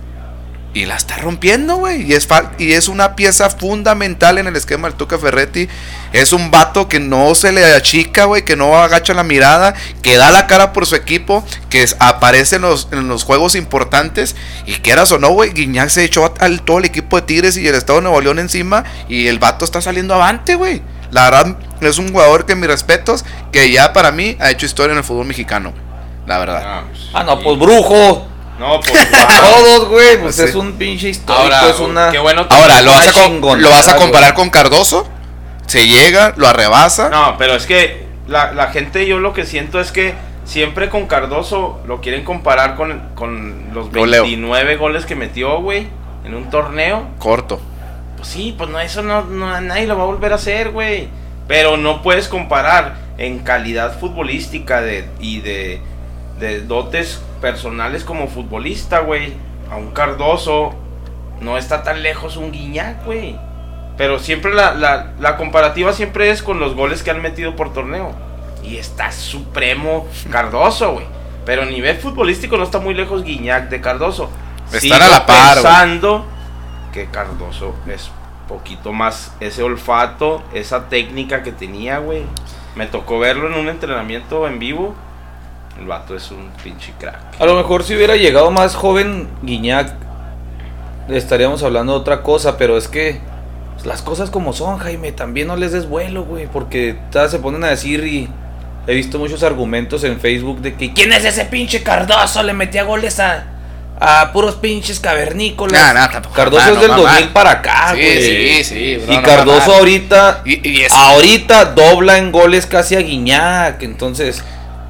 Y la está rompiendo, güey. Y es, y es una pieza fundamental en el esquema del Tuca Ferretti. Es un vato que no se le achica, güey. Que no agacha la mirada. Que da la cara por su equipo. Que aparece en los, en los juegos importantes. Y quieras o no, güey. Guiñac se echó al todo el equipo de Tigres y el Estado de Nuevo León encima. Y el vato está saliendo avante, güey. La verdad, es un jugador que mis respetos. Que ya para mí ha hecho historia en el fútbol mexicano. güey. La verdad. Ah, pues, Ah, no, pues brujo. No, pues. Todos, güey. Pues Sí. es un pinche histórico. Ahora, es una. qué bueno. Ahora, ¿lo vas, a, ¿lo vas a güey. comparar con Cardoso? Se llega, lo arrebasa. No, pero es que la, la gente, yo lo que siento es que siempre con Cardoso lo quieren comparar con, con los Goleo. 29 goles que metió, güey, en un torneo. Corto. Pues sí, pues no, eso no, no- nadie lo va a volver a hacer, güey. Pero no puedes comparar en calidad futbolística de, y de, de dotes personales como futbolista, güey. A un Cardoso no está tan lejos un Guiñac, güey. Pero siempre la, la, la comparativa siempre es con los goles que han metido por torneo. Y está supremo Cardoso, güey. Pero a nivel futbolístico no está muy lejos Guiñac de Cardoso. Están a la par, pensando que Cardoso es poquito más ese olfato, esa técnica que tenía, güey. Me tocó verlo en un entrenamiento en vivo. El vato es un pinche crack. A lo mejor si hubiera llegado más joven Guiñac, estaríamos hablando de otra cosa, pero es que las cosas como son, Jaime, también no les des vuelo, güey, porque todas se ponen a decir y he visto muchos argumentos en Facebook de que ¿quién es ese pinche Cardoso? Le metía goles a, a puros pinches cavernícolas. Nah, nah, tampoco, Cardoso mamá, es del no, mamá. 2000 para acá, Sí, güey. sí, sí, y no, Cardoso mamá. ahorita Y, y es- ahorita dobla en goles casi a Guiñac. Entonces,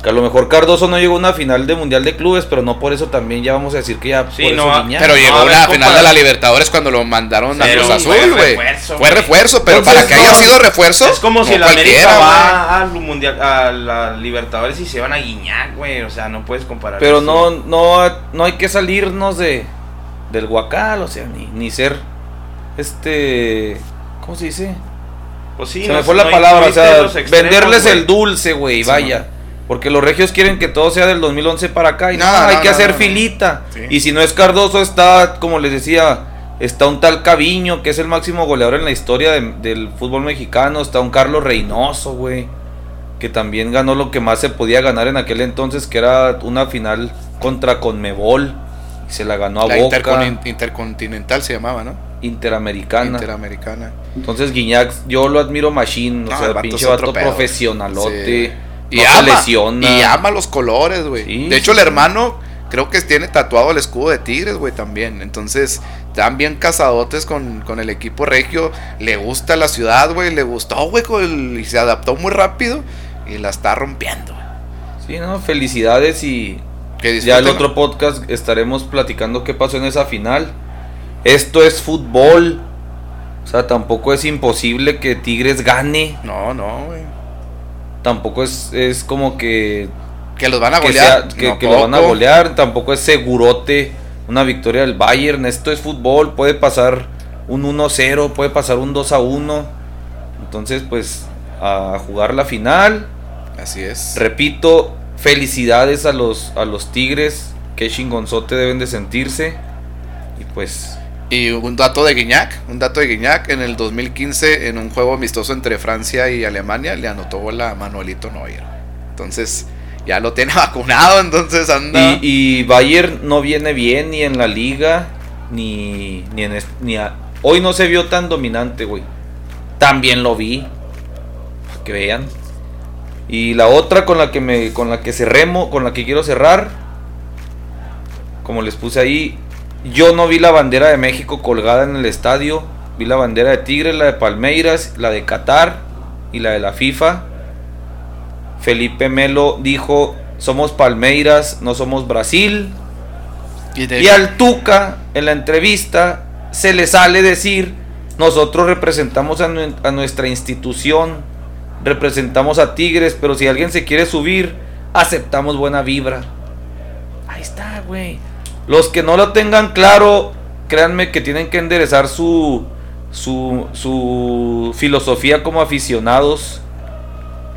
que a lo mejor Cardoso no llegó a una final de Mundial de Clubes, pero no por eso también ya vamos a decir que ya Sí, por no, eso Guiñac. pero no, llegó a la final de la Libertadores cuando lo mandaron a Cruz fue Azul, güey. refuerzo, Fue refuerzo, pero Entonces, para que haya sido refuerzo. Es como si el América va al mundial, a la Libertadores y se van a Guiñac, güey. O sea, no puedes comparar. Pero eso. no, no, no hay que salirnos de del guacal, o sea, ni, ni ser este ¿cómo se dice? Pues sí, se no- me fue no la palabra, o sea, venderles el dulce, güey, Sí, vaya. Porque los regios quieren que todo sea del 2011 para acá y no, No, hay no, que hacer filita. Sí. Y si no es Cardoso, está, como les decía, está un tal Caviño, que es el máximo goleador en la historia de- del fútbol mexicano. Está un Carlos Reynoso, güey, que también ganó lo que más se podía ganar en aquel entonces, que era una final contra Conmebol. Y se la ganó a La Boca, intercon- intercontinental se llamaba, ¿no? Interamericana. Interamericana. Entonces Guiñac, yo lo admiro machine, o sea, el pinche vato profesionalote. Sí. No Y se ama, lesiona. y ama los colores, güey. Sí, de hecho, sí, el hermano creo que tiene tatuado el escudo de Tigres, güey, también. Entonces, están bien casadotes con, con el equipo regio. Le gusta la ciudad, güey. Le gustó, güey, y se adaptó muy rápido. Y la está rompiendo, güey. Sí, no, felicidades y Que ya el otro podcast estaremos platicando qué pasó en esa final. Esto es fútbol. O sea, tampoco es imposible que Tigres gane. No, no, güey. Tampoco es, es como que, Que los van a que, golear. sea- que- No, que lo van a golear. Tampoco es segurote una victoria del Bayern. Esto es fútbol. Puede pasar un 1-0, puede pasar un 2-1. Entonces, pues, a jugar la final. Así es. Repito, felicidades a los, a los Tigres. Qué chingonzote deben de sentirse. Y pues, Y un dato de Guiñac, un dato de Guiñac, en el 2015 en un juego amistoso entre Francia y Alemania le anotó bola a Manuelito Neuer. Entonces ya lo tiene vacunado, entonces anda... y, y Bayern no viene bien ni en la liga, ni, ni en... Ni a- hoy no se vio tan dominante, güey. También lo vi. Que vean. Y la otra con la que me con la que cerremos, con la que quiero cerrar, como les puse ahí, yo no vi la bandera de México colgada en el estadio, vi la bandera de Tigres, la de Palmeiras, la de Qatar y la de la FIFA. Felipe Melo dijo, somos Palmeiras, no somos Brasil. y al Tuca, en la entrevista, se le sale decir, nosotros representamos a, a nuestra institución, representamos a Tigres, pero si alguien se quiere subir, aceptamos buena vibra. Ahí está, güey. Los que no lo tengan claro, créanme que tienen que enderezar su, su, su filosofía como aficionados.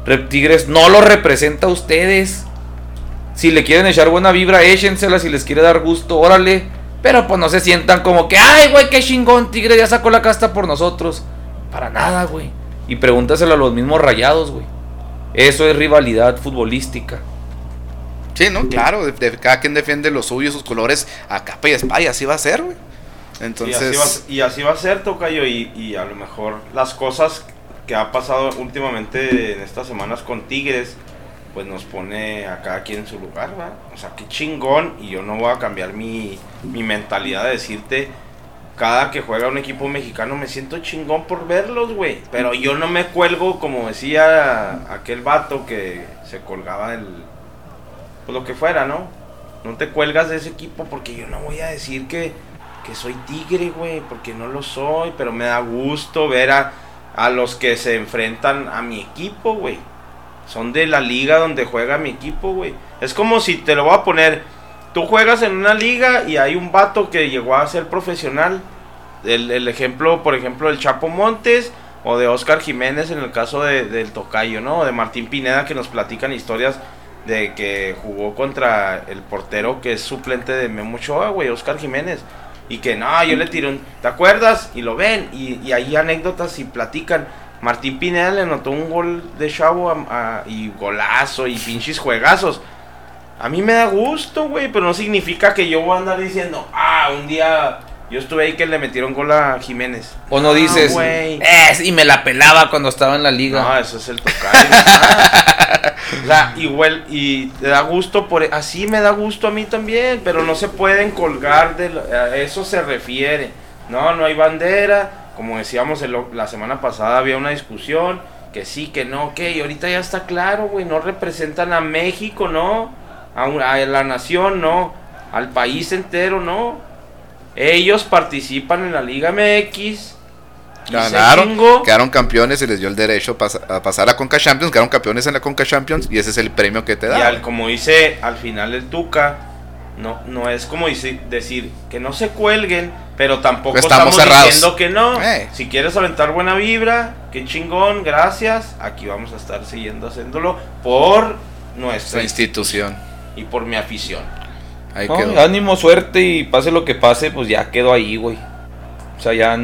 Rep Tigres no lo representa a ustedes. Si le quieren echar buena vibra, échensela. Si les quiere dar gusto, órale. Pero pues no se sientan como que, ay, güey, qué chingón, Tigre ya sacó la casta por nosotros. Para nada, güey. Y pregúntaselo a los mismos rayados, güey. Eso es rivalidad futbolística. Sí, no, claro, de, cada quien defiende lo suyo, sus colores a capa y así va a ser, güey. Entonces, y así va a ser, Tocayo, y, y a lo mejor las cosas que ha pasado últimamente en estas semanas con Tigres, pues nos pone a cada quien en su lugar, ¿va? O sea, qué chingón, y yo no voy a cambiar mi, mi mentalidad de decirte, cada que juega un equipo mexicano me siento chingón por verlos, güey. Pero yo no me cuelgo, como decía aquel vato que se colgaba del... Pues lo que fuera, ¿no? No te cuelgas de ese equipo porque yo no voy a decir que, que soy tigre, güey, porque no lo soy, pero me da gusto ver a, a los que se enfrentan a mi equipo, güey. Son de la liga donde juega mi equipo, güey. Es como si te lo voy a poner, tú juegas en una liga y hay un vato que llegó a ser profesional. El, el ejemplo, por ejemplo, del Chapo Montes o de Oscar Jiménez en el caso de- del Tocayo, ¿no? O de Martín Pineda que nos platican historias de que jugó contra el portero que es suplente de Memo Ochoa, güey, Oscar Jiménez. Y que no, yo le tiré un. ¿Te acuerdas? Y lo ven. Y, y hay anécdotas y platican. Martín Pineda le anotó un gol de chavo a- a- y golazo y pinches juegazos. A mí me da gusto, güey, pero no significa que yo voy a andar diciendo, ah, un día yo estuve ahí que le metieron gol a Jiménez. O no dices, güey. "Eh, y me la pelaba cuando estaba en la liga. No, eso es el tocayo. O igual, y te da gusto por así me da gusto a mí también, pero no se pueden colgar de lo- a eso se refiere. No, no hay bandera, como decíamos la semana pasada había una discusión que sí, que no, que y ahorita ya está claro, güey, no representan a México, no, a, a la nación, no, al país entero, no. Ellos participan en la Liga MX. Se ganaron, quedaron campeones y les dio el derecho a pasar a Conca Champions, quedaron campeones en la Conca Champions y ese es el premio que te da. Y al, como dice al final el Tuca, no, no es como dice- decir que no se cuelguen, pero tampoco Estamos diciendo que no. Eh. Si quieres aventar buena vibra, qué chingón, gracias. Aquí vamos a estar siguiendo haciéndolo por nuestra institución. y por mi afición. Ahí No, quedó. ánimo, suerte y pase lo que pase, pues ya quedó ahí, güey. O sea, ya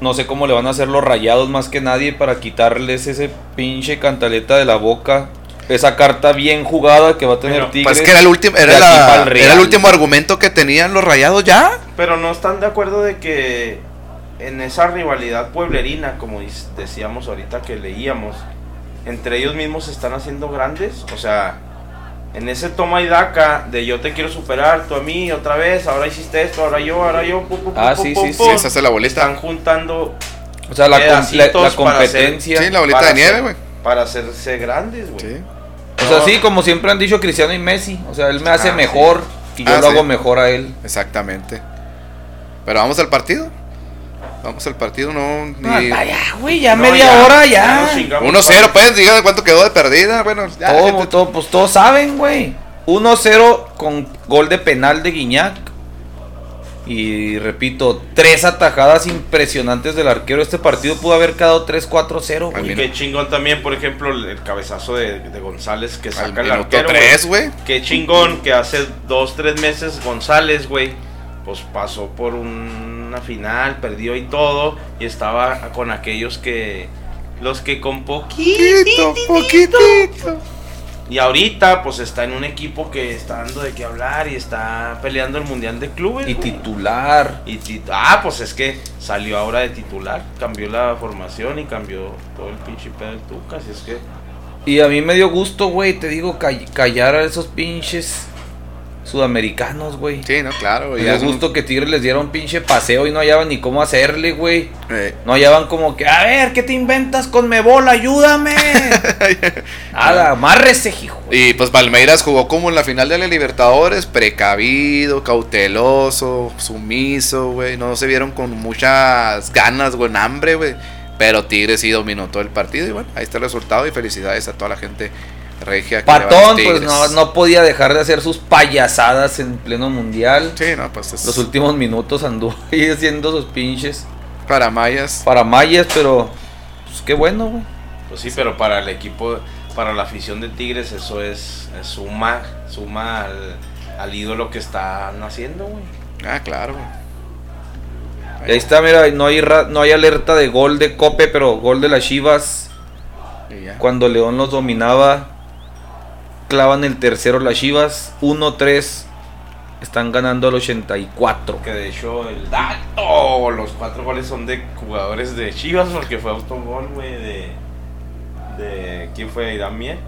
no sé cómo le van a hacer los rayados más que nadie para quitarles ese pinche cantaleta de la boca. Esa carta bien jugada que va a tener Pero, Tigres. Pues que era el último, era, la- el último argumento que tenían los rayados ya. Pero no están de acuerdo de que en esa rivalidad pueblerina, como decíamos ahorita que leíamos, entre ellos mismos se están haciendo grandes. O sea, en ese toma y daca de yo te quiero superar, tú a mí, otra vez, ahora hiciste esto, ahora yo, ahora yo. pu, pu, pu, Ah, pu, sí, pu, sí, sí, pu. esa es la bolita. Están juntando O sea, la, com- la- la pedacitos para hacer- competencia. Sí, la bolita para de nieve, güey. Para hacerse grandes, güey. Sí. O sea, sí, como siempre han dicho Cristiano y Messi. O sea, él me hace Ah, mejor y yo Ah, lo sí. hago mejor a él. Exactamente. Pero vamos al partido. Vamos al partido, no. Ni... Ah, ya, güey, ya No, media ya, hora ya ya. nos chingamos. 1-0, pues, digan cuánto quedó de perdida. Bueno, ya, Todo, gente. todo, pues todos saben, güey. 1-0 con gol de penal de Guiñac. Y repito, tres atajadas impresionantes del arquero. Este partido pudo haber quedado 3-4-0, Al güey. Y qué chingón también, por ejemplo, el, el cabezazo de, de González que Al saca el minuto arquero. güey. 3, güey. Qué chingón que hace dos, tres meses González, güey, pues pasó por una final, perdió y todo, y estaba con aquellos que, los que con poquito, Poquito, poquitito. y ahorita pues está en un equipo que está dando de qué hablar y está peleando el Mundial de Clubes. Y güey. titular. Y tit- ah, pues es que salió ahora de titular, cambió la formación y cambió todo el pinche pedo del Tuca, así es que... Y a mí me dio gusto, güey, te digo, call- callar a esos pinches sudamericanos, güey. Sí, no, claro. Me Y dio es un- gusto que Tigres les diera un pinche paseo y no hallaban ni cómo hacerle, güey. eh, No hallaban como que, a ver, ¿qué te inventas con Mebol? Ayúdame. Nada, amárrese, hijo. Y pues Palmeiras jugó como en la final de la Libertadores, precavido, cauteloso, sumiso, güey. No se vieron con muchas ganas, güey, en hambre, güey. Pero Tigres sí dominó todo el partido y bueno, ahí está el resultado y felicidades a toda la gente regia. Patón, pues no, no podía dejar de hacer sus payasadas en pleno mundial. Sí, no, pues es Los últimos minutos anduvo ahí haciendo sus pinches para Mayas. para mayas, pero pues qué bueno, güey. Pues sí, pero para el equipo, para la afición de Tigres, eso es, es suma, suma al, al ídolo que están haciendo, güey. Ah, claro. Y ahí está, mira, no hay, ra- no hay alerta de gol de Cope, pero gol de las Chivas. Cuando León los dominaba, clavan el tercero las Chivas. 1-3. Están ganando al 84. Que de hecho el dato, los cuatro goles son de jugadores de Chivas porque fue autogol, güey, de... de ¿Quién fue? ¿Irán Mier?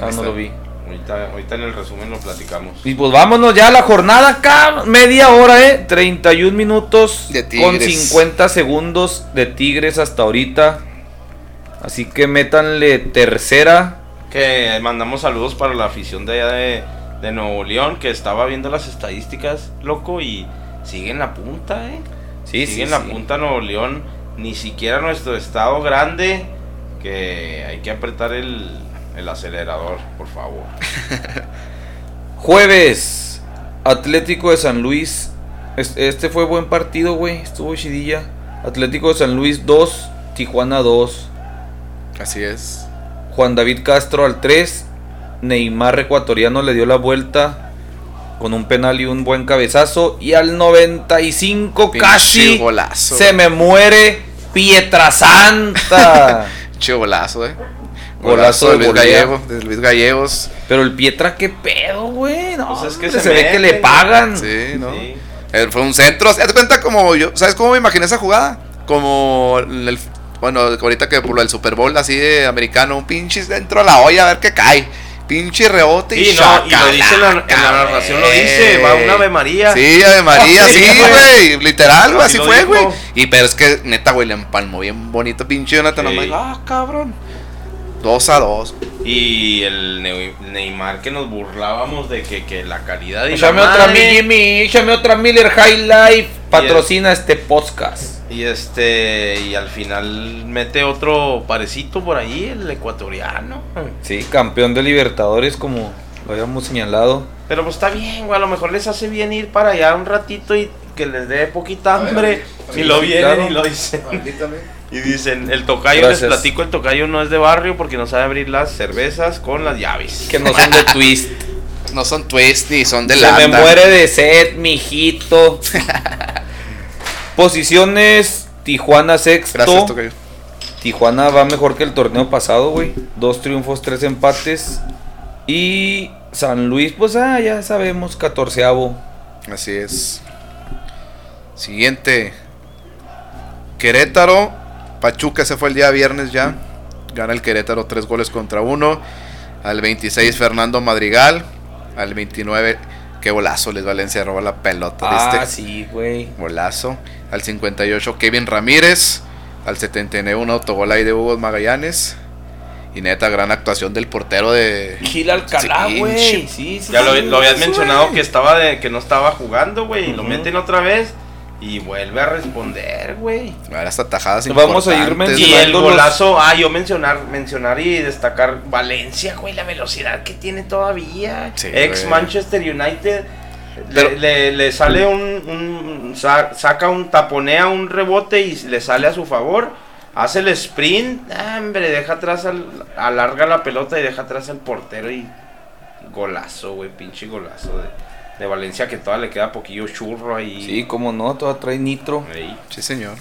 Ah, no lo vi. Ahorita, ahorita en el resumen lo platicamos. Y pues vámonos ya a la jornada acá. Media hora, eh. 31 minutos De con Tigres. 50 segundos de Tigres hasta ahorita. Así que métanle tercera. Que mandamos saludos para la afición de allá de, de Nuevo León que estaba viendo las estadísticas, loco, y sigue en la punta, eh. Sí, sigue sí, en la sí. punta Nuevo León, ni siquiera nuestro estado grande, que hay que apretar el, el acelerador, por favor. Jueves, Atlético de San Luis. Es- Este fue buen partido, güey. Estuvo chidilla. Atlético de San Luis 2, Tijuana 2. Así es. Juan David Castro al 3. Neymar ecuatoriano le dio la vuelta con un penal y un buen cabezazo. Y al 95 Pinche casi golazo, se me muere Pietrasanta. Che golazo, eh. Golazo Golazo de Luis. Gallego. De Luis Gallegos. Pero el Pietra, qué pedo, güey. No, Pues es que se se, ve que le pagan. Sí, ¿no? Sí. Eh, Fue un centro. Haz cuenta como yo. ¿Sabes cómo me imaginé esa jugada? Como el. Bueno, ahorita que por lo del Super Bowl así de americano, un pinche dentro de la olla a ver qué cae. Pinche rebote y Sí, no, y lo dice en la, en la chacalaca, narración, lo dice, va una Ave María. Sí, Ave María, Sí, sí, güey. Literal, güey, Así fue, güey. Y pero es que, neta, güey, le empalmó bien bonito, pinche Jonathan. Sí. Like, Ah, cabrón. Dos a dos. Y el Neymar que nos burlábamos de que, que la calidad y la Échame otra mi madre. Jimmy, échame otra Miller High Life. Patrocina este podcast. Y este, y al final mete otro parecito por ahí, el ecuatoriano. Sí, campeón de Libertadores, como lo habíamos señalado. Pero pues está bien, güey, a lo mejor les hace bien ir para allá un ratito y que les dé poquita hambre. Y lo vienen claro. y lo dicen. Y dicen, el tocayo, Gracias. les platico, el tocayo no es de barrio porque no sabe abrir las cervezas con las llaves. Que no son de twist. No son twist ni son de Se lata. me muere de sed, mijito. Posiciones: Tijuana sexto. Gracias, Tocayo. Tijuana va mejor que el torneo pasado, güey. Dos triunfos, tres empates. Y San Luis, pues ah, ya sabemos, catorceavo. Así es. Siguiente. Querétaro. Pachuca se fue el día viernes ya. Gana el Querétaro tres goles contra uno. Al 26 Fernando Madrigal. Al 29 qué golazo Les Valencia roba la pelota. Ah, ¿viste? sí, güey. Golazo. Al 58 Kevin Ramírez. Al 79 un autogol ahí de Hugo Magallanes. Y neta, gran actuación del portero de... Gil Alcalá, güey. sí. Sí, sí. Ya lo, sí. lo habías mencionado que estaba de, que no estaba jugando, güey, y lo meten otra vez y vuelve a responder, güey. Vamos a ir Y mencionando- güey. el los- golazo, ah, yo mencionar, mencionar y destacar Valencia, güey, la velocidad que tiene todavía. Sí, Ex güey. Manchester United. Pero- le, le- le sale un, un- sa- saca un taponea un rebote y le sale a su favor. Hace el sprint, ah, hombre, deja atrás, al, alarga la pelota y deja atrás al portero y golazo, güey, pinche golazo de, de Valencia que todavía le queda poquillo churro ahí. Sí, como no, todavía trae nitro. Ahí. Sí, señor.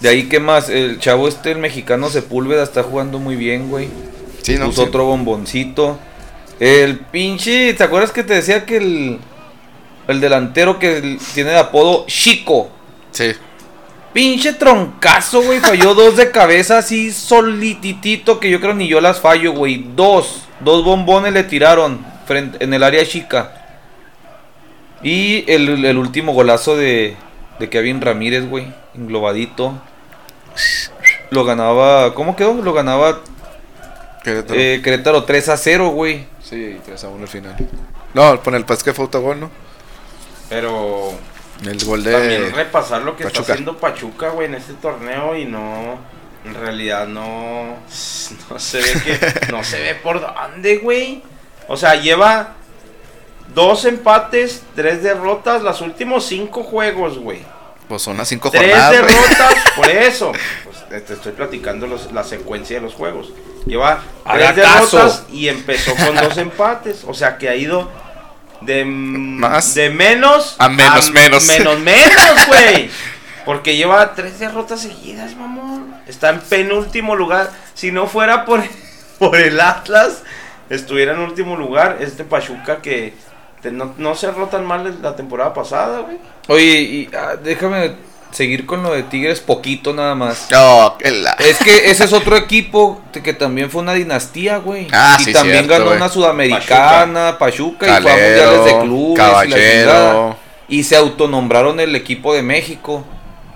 De ahí, ¿qué más? El chavo este, el mexicano Sepúlveda, está jugando muy bien, güey. Sí, no, Puso sí. otro bomboncito. El pinche, ¿te acuerdas que te decía que el, el delantero que el- tiene de apodo Chico? Sí. Pinche troncazo, güey. Falló dos de cabeza así solititito que yo creo ni yo las fallo, güey. Dos. Dos bombones le tiraron frente, en el área chica. Y el, el último golazo de, de Kevin Ramírez, güey. Englobadito. Lo ganaba. ¿Cómo quedó? Lo ganaba Querétaro. eh, Querétaro 3 a 0, güey. Sí, 3 a 1 al final. No, pon el pas que fue autogol, ¿no? Pero El gol de. También repasar lo que Pachuca. está haciendo Pachuca, güey, en este torneo y no. En realidad no. No se ve que. no se ve por dónde, güey. O sea, lleva dos empates, tres derrotas, los últimos cinco juegos, güey. Pues son las 5 Tres jornadas. güey. derrotas, por eso. Pues, te estoy platicando los- la secuencia de los juegos. Lleva Haga tres derrotas y empezó con dos empates. O sea que ha ido de, Más. de menos A menos, menos. Menos, menos, güey. Porque lleva tres derrotas seguidas, mamón. Está en penúltimo lugar. Si no fuera por, por el Atlas, estuviera en último lugar. Este Pachuca que no, no cerró tan mal la temporada pasada, güey. Oye, y ah, déjame seguir con lo de Tigres poquito nada más. No, que la- Es que ese es otro equipo que también fue una dinastía, güey. Ah, y sí, también cierto, ganó una sudamericana, Pachuca, y fue a mundiales de clubes. y la Caballero. chingada. Y, se autonombraron el equipo de México.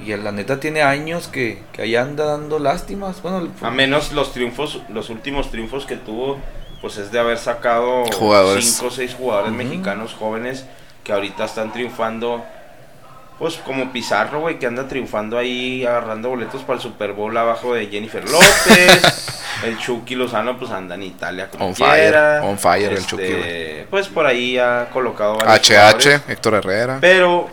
Y la neta tiene años que, que ahí anda dando lástimas. Bueno, el- A menos los triunfos, los últimos triunfos que tuvo, pues es de haber sacado Jugadores. cinco o seis jugadores mexicanos jóvenes que ahorita están triunfando. Pues como Pizarro, güey, que anda triunfando ahí agarrando boletos para el Super Bowl abajo de Jennifer López. el Chucky Lozano, pues anda en Italia como On fire, on fire el Este, Chucky, güey. Pues por ahí ha colocado varios HH. Héctor Herrera. Pero,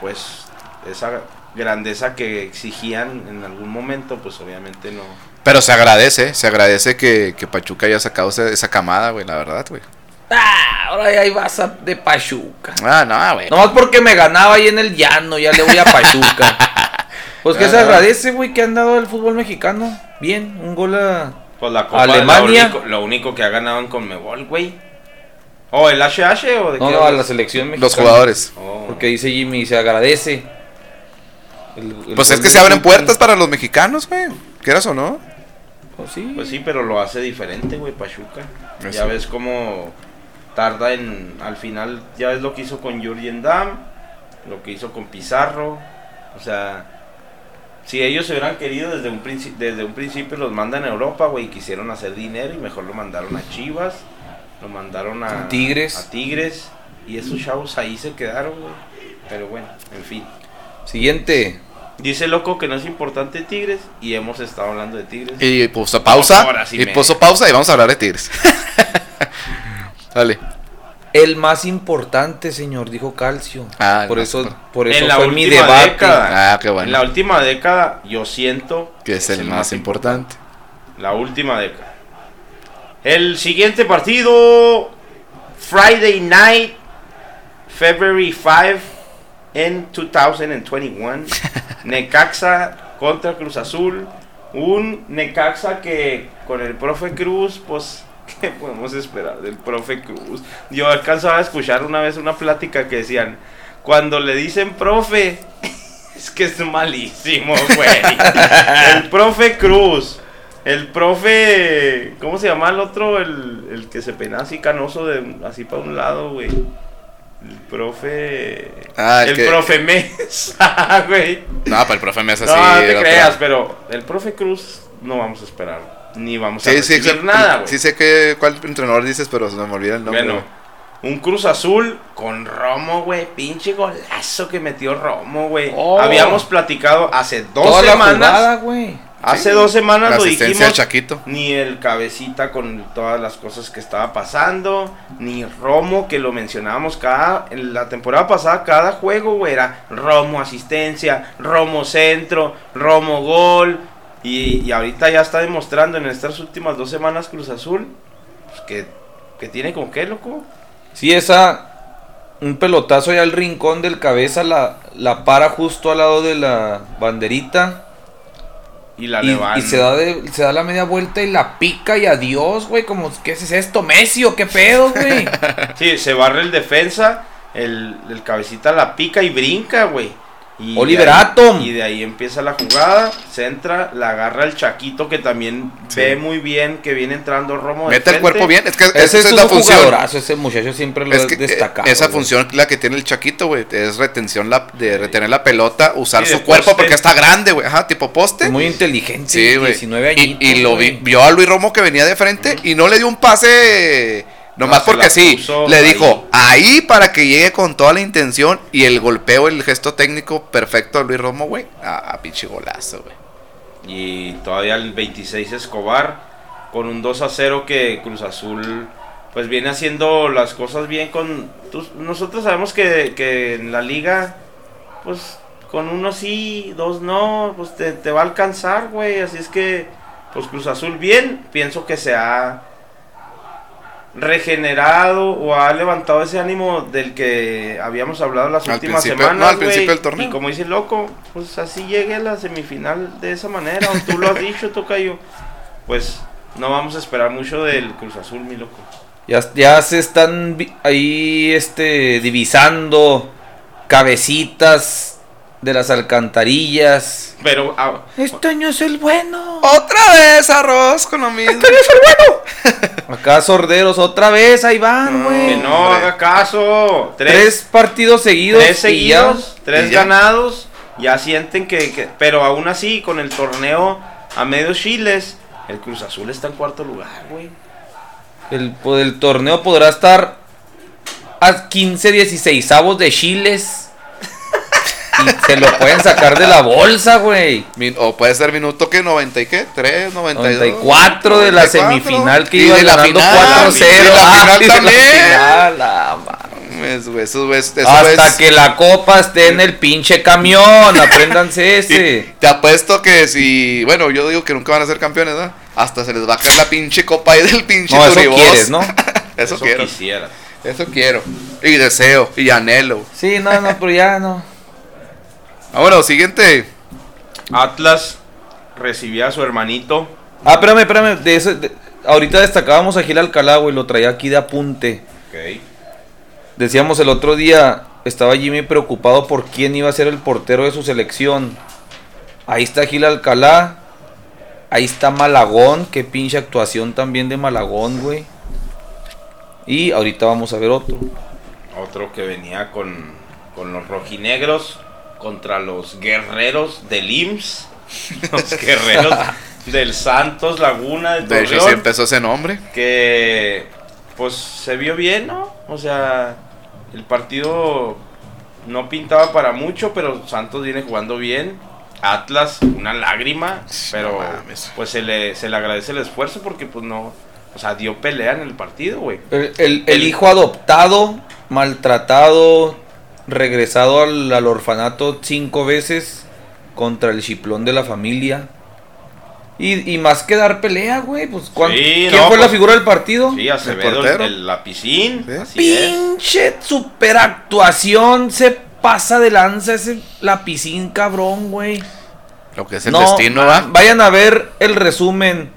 pues, esa grandeza que exigían en algún momento, pues obviamente no. Pero se agradece, se agradece que, que Pachuca haya sacado esa, esa camada, güey, la verdad, güey. Ah, ahora ahí vas a- de Pachuca. Ah, no, güey. Nomás porque me ganaba ahí en el llano, ya le voy a Pachuca. Pues que se Ah. agradece, güey, que han dado el fútbol mexicano. Bien, un gol a... Pues la Copa Alemania. Lo único, lo único que ha ganado en Conmebol, güey. ¿O el HH o de No, qué no, a la selección mexicana. Los jugadores. Oh. Porque dice Jimmy, se agradece. El- el Pues es que se abren puertas para los mexicanos, güey. ¿Quieras o no? Pues sí. Pues sí, pero lo hace diferente, güey, Pachuca. Eso. Ya ves cómo tarda en. Al final, ya ves lo que hizo con Jurgen Damm, lo que hizo con Pizarro. O sea, si ellos se hubieran querido desde un, desde un principio, los mandan a Europa, güey, quisieron hacer dinero y mejor lo mandaron a Chivas, lo mandaron a A Tigres. A Tigres, y esos chavos ahí se quedaron, güey. Pero bueno, en fin. Siguiente. Dice loco que no es importante Tigres y hemos estado hablando de Tigres. Y puso pausa. Y me- puso pausa y vamos a hablar de Tigres. Dale. El más importante, señor, dijo Calcio. Ah, el por más eso, importante. por eso en la fue mi última debate. década. Ah, qué bueno. En la última década yo siento Que es el más importante. La última década. El siguiente partido Friday night February 5 en 2021 Necaxa contra Cruz Azul. Un Necaxa que con el profe Cruz, pues, ¿qué podemos esperar del profe Cruz? Yo alcanzaba a escuchar una vez una plática que decían, cuando le dicen profe, es que es malísimo, güey. el profe Cruz. El profe, ¿cómo se llama el otro? El, el que se peinaba así canoso de así para un lado, güey. El profe. Ah, el que- profe Mesa, güey. No, pero el profe me hace así. No, no te otra- creas, pero el profe Cruz no vamos a esperar. Ni vamos a Sí, recibir sí, nada, güey. sí sé que, cuál entrenador dices, pero se me olvida el nombre. Bueno, un Cruz Azul con Romo, güey. Pinche golazo que metió Romo, güey. Oh. Habíamos platicado hace dos Toda la semanas. jugada, güey. Hace Sí, dos semanas la lo dijimos. Chaquito. Ni el cabecita con todas las cosas que estaba pasando. Ni Romo, que lo mencionábamos cada. En la temporada pasada, cada juego, güey, era Romo asistencia, Romo centro, Romo gol. Y, y ahorita ya está demostrando en estas últimas dos semanas Cruz Azul pues, que, que tiene con qué, loco. Sí, esa. Un pelotazo allá al rincón del cabeza la, la para justo al lado de la banderita. Y la Y, se, da de- se da la media vuelta y la pica y adiós, güey. Como, ¿qué es esto? Messi o qué pedo, güey. Sí, se barre el defensa, el, el cabecita la pica y brinca, güey. Y Oliver ahí- Atom. Y de ahí empieza la jugada, se entra, la agarra el Chaquito que también Sí. ve muy bien que viene entrando Romo. de Mete el cuerpo bien. Es que esa Ese es, es la un función. jugadorazo, ese muchacho siempre lo Es que, eh, destacado. esa güey. función la que tiene el Chaquito, güey, es retención la, de retener la pelota, usar Sí, su cuerpo porque está grande, güey. Ajá, tipo poste. Muy inteligente. Sí, güey. 19 Y, añitos. y lo vi- vio a Luis Romo que venía de frente y no le dio un pase nomás se porque sí. Le ahí. dijo ahí para que llegue con toda la intención y el golpeo, el gesto técnico perfecto de Luis Romo, güey. Ah, pinche golazo, güey. Y todavía el 26 Escobar con un 2 a 0 que Cruz Azul pues viene haciendo las cosas bien con... tú- nosotros sabemos que, que en la liga pues con uno sí, dos no, pues te, te va a alcanzar, güey. Así es que pues Cruz Azul bien, pienso que se ha regenerado o ha levantado ese ánimo del que habíamos hablado las Al últimas semanas. no, al güey. principio del torneo. Y como dice loco, pues así llegue a la semifinal de esa manera. O tú lo has dicho, Tocayo. Pues no vamos a esperar mucho del Cruz Azul, mi loco. Ya, ya se están ahí este, divisando cabecitas de las alcantarillas. Pero ah, Este año es el bueno. Otra vez arroz con lo mismo. Acá sorderos, otra vez, ahí van, No, que no hombre. haga caso. Tres, Tres, partidos seguidos. tres ya. seguidos, tres ya. ganados. Ya sienten que, que- Pero aún así, con el torneo a medio chiles, el Cruz Azul está en cuarto lugar, güey. El, pues, el torneo podrá estar a 15, 16 avos de chiles. Se lo pueden sacar de la bolsa, güey. O puede ser minuto que 90 y qué? 3, 92. 94 de la 94. semifinal que iba la ganando final, 4-0. y la Ah, final la también. ah, güey, eso, güey, eso Hasta es- que la copa esté en el pinche camión. Apréndanse ese. Te apuesto que si. Bueno, yo digo que nunca van a ser campeones, ¿no? Hasta se les va a caer la pinche copa ahí del pinche No, eso quieres, ¿no? eso, quiero. quisiera. Eso quiero. Y deseo. Y anhelo. Sí, no, no, pero ya no. Ah, bueno, siguiente. Atlas recibía a su hermanito. Ah, espérame, espérame. De eso, de- ahorita destacábamos a Gil Alcalá, güey. Lo traía aquí de apunte. Ok. Decíamos el otro día, estaba Jimmy preocupado por quién iba a ser el portero de su selección. Ahí está Gil Alcalá. Ahí está Malagón. Qué pinche actuación también de Malagón, güey. Y ahorita vamos a ver otro. Otro que venía con, con los rojinegros contra los guerreros del IMSS. Los guerreros del Santos Laguna de De hecho, Torreón. sí empezó ese nombre. que pues se vio bien, ¿no? O sea, el partido no pintaba para mucho, pero Santos viene jugando bien. Atlas, una lágrima, pero pues se le, se le agradece el esfuerzo porque pues no, o sea, dio pelea en el partido, güey. El, el- el El- hijo adoptado, maltratado, regresado al, al orfanato cinco veces contra el chiplón de la familia. Y, y más que dar pelea, güey. Pues, ¿cuán- Sí, ¿Quién no, fue la pues, figura del partido? Sí, Acevedo, el, el lapicín, Sí. así es. Pinche super actuación. Se pasa de lanza ese lapicín cabrón, güey. Lo que es el No, destino, ¿va? Vayan a ver el resumen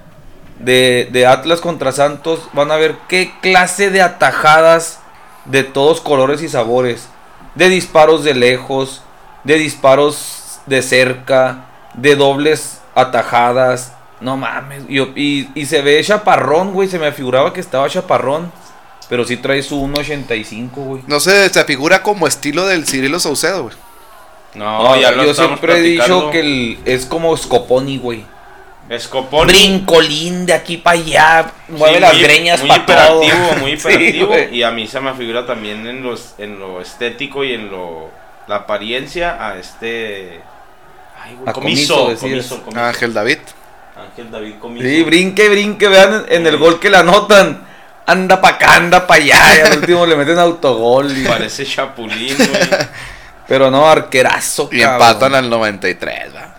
de, de Atlas contra Santos. Van a ver qué clase de atajadas de todos colores y sabores. De disparos de lejos, de disparos de cerca, de dobles atajadas. No mames. Y, y- y se ve chaparrón, güey. Se me figuraba que estaba chaparrón. Pero sí trae su 1.85, güey. No sé, se figura como estilo del Cirilo Saucedo, güey. No, No, ya lo yo siempre he dicho que el- es como Scoponi, güey. Escopón. brincolín de aquí para allá, mueve Sí, las muy- greñas muy para todo. hiperactivo, muy hiperactivo. y a mí se me figura también en los en lo estético y en lo la apariencia a este ay, güey, A comiso, Comiso, decías. comiso, comiso. Ángel David. Ángel David Comiso. Sí, brinque, brinque, vean en, en el gol que le anotan. Anda pa' acá, anda pa' allá. Y al último le meten autogol. y- Parece chapulín, güey. Pero no, arquerazo. Y cabrón. empatan al 93, ¿va?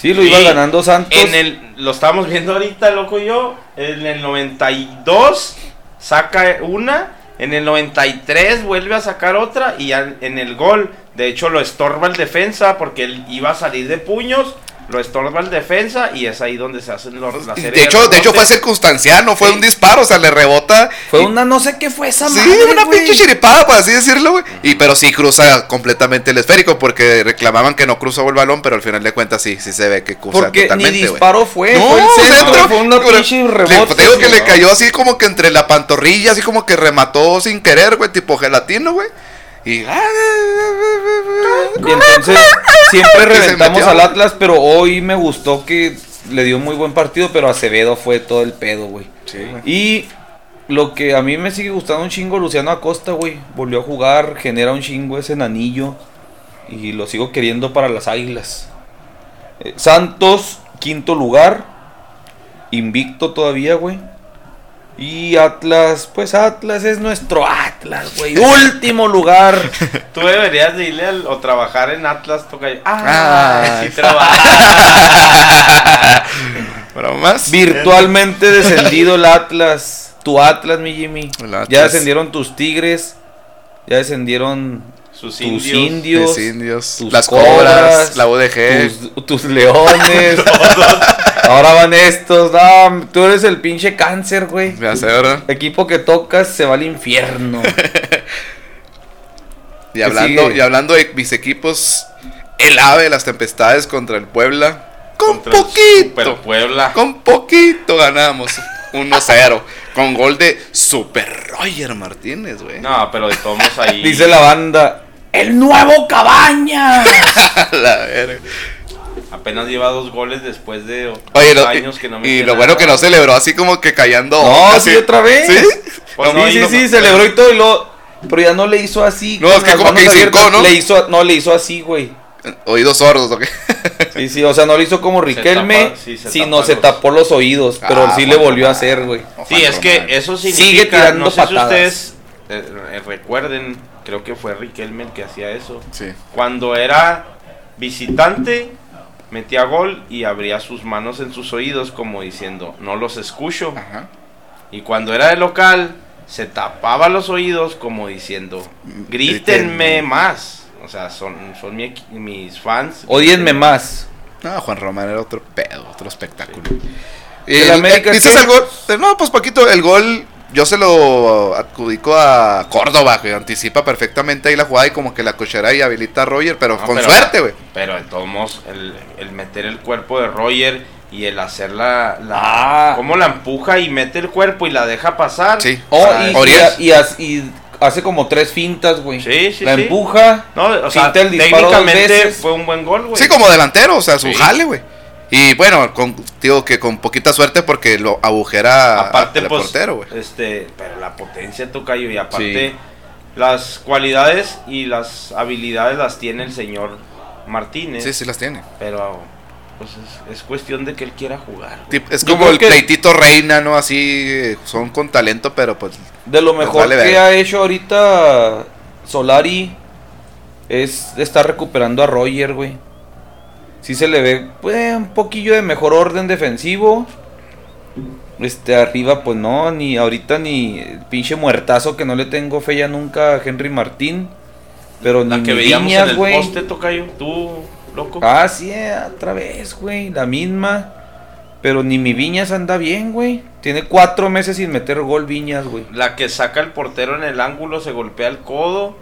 Sí, lo Sí, iba ganando Santos. En el lo estamos viendo ahorita, loco y yo, en el 92 saca una, en el 93 vuelve a sacar otra y en el gol, de hecho lo estorba el defensa porque él iba a salir de puños, lo estorba el defensa y es ahí donde se hacen los la serie De hecho, de hecho fue circunstancial, no fue Sí. un disparo, o sea, le rebota. Fue y- una no sé qué fue esa Sí, madre, una güey. pinche chiripada, por así decirlo, güey. Y pero sí cruza completamente el esférico, porque reclamaban que no cruzó el balón, pero al final de cuentas sí, sí se ve que cruza Porque ni totalmente, güey. disparo fue. No, fue el centro, fue una pinche rebote. te digo que le cayó así como que entre la pantorrilla, así como que remató sin querer, güey, tipo gelatino, güey. Y. ah, Y entonces siempre reventamos al Atlas, pero hoy me gustó que le dio un muy buen partido, pero Acevedo fue todo el pedo, güey. Sí, güey. Y lo que a mí me sigue gustando un chingo, Luciano Acosta, güey. Volvió a jugar, genera un chingo ese anillo. Y lo sigo queriendo para las águilas. Eh, Santos, quinto lugar. Invicto todavía, güey. Y Atlas, pues Atlas es nuestro Atlas, güey. Último lugar. Tú deberías de irle al- o trabajar en Atlas toca Ah, Ah, sí trabaja. Más. Virtualmente descendido el Atlas. Tu Atlas, mi Jimmy. Atlas. Ya descendieron tus Tigres. Ya descendieron Sus tus indios. indios. Indios, tus las cobras, cobras, la UDG. tus, tus leones. Ahora van estos. No, tú eres el pinche cáncer, güey. Ya sé, ¿verdad? Equipo que tocas se va al infierno. Y hablando, sigue? y hablando de mis equipos, el ave de las tempestades contra el Puebla. Con poquito. Puebla. Con poquito ganamos. 1-0. con gol de Super Roger Martínez, güey. No, pero de todos ahí. Dice la banda. ¡El nuevo Cabaña! La verga. Apenas lleva dos goles después de Oye, lo- años que no y metía lo bueno nada. que no celebró así como que callando. No, así. sí, otra vez. ¿Sí? Pues sí, no, sí, no, sí, no. celebró y todo y lo. Pero ya no le hizo así. No, es que como que hincó, ¿no? Le hizo, no, le hizo así, güey. Oídos sordos, ¿o qué? Sí, sí, o sea, no lo hizo como Riquelme, tapa- sí, se sino se tapó los oídos, pero Ah, sí le volvió a hacer, güey. Sí, es que eso Sigue significa. tirando no sé patadas. si ustedes eh, eh, recuerden, creo que fue Riquelme el que hacía eso. Sí. Cuando era visitante, metía gol y abría sus manos en sus oídos como diciendo, no los escucho. Ajá. Y cuando era de local, se tapaba los oídos como diciendo, grítenme más. O sea, son, son mi mis fans. Odienme más. No, Juan Román era otro pedo, otro espectáculo. ¿Del El- América eh, ¿Dices el gol? Eh, No, pues Paquito, el gol yo se lo adjudico a Córdoba, que anticipa perfectamente ahí la jugada y como que la cochera y habilita a Roger, pero No, con pero- suerte, güey. Pero de todos modos, el, el meter el cuerpo de Roger y el hacer la... la Ah. Cómo la empuja y mete el cuerpo y la deja pasar. Sí. Oh, y, Oriel. y- y hace- y hace como tres fintas, güey. Sí, sí, La sí. empuja. No, o sea, el disparo dos técnicamente veces. fue un buen gol, güey. Sí, como delantero, o sea, su Sí. jale, güey. Y bueno, con, digo que con poquita suerte porque lo agujera aparte, pues, portero, güey. este, pero la potencia tocayo y aparte Sí. las cualidades y las habilidades las tiene el señor Martínez. Sí, sí las tiene. Pero pues es, es cuestión de que él quiera jugar. Es como el que- pleitito reina, ¿no? Así, son con talento, pero pues... De lo Pues mejor vale que ha hecho ahorita Solari es estar recuperando a Roger, güey. Sí se le ve pues, un poquillo de mejor orden defensivo. Este, arriba, pues no, ni ahorita ni el pinche muertazo que no le tengo fe ya nunca a Henry Martín. Pero La ni que mi veíamos Viñas, en el güey. poste tocayo, tú, loco. Ah, sí, otra vez, güey, la misma. Pero ni mi Viñas anda bien, güey. Tiene cuatro meses sin meter gol Viñas, güey. La que saca el portero en el ángulo, se golpea el codo.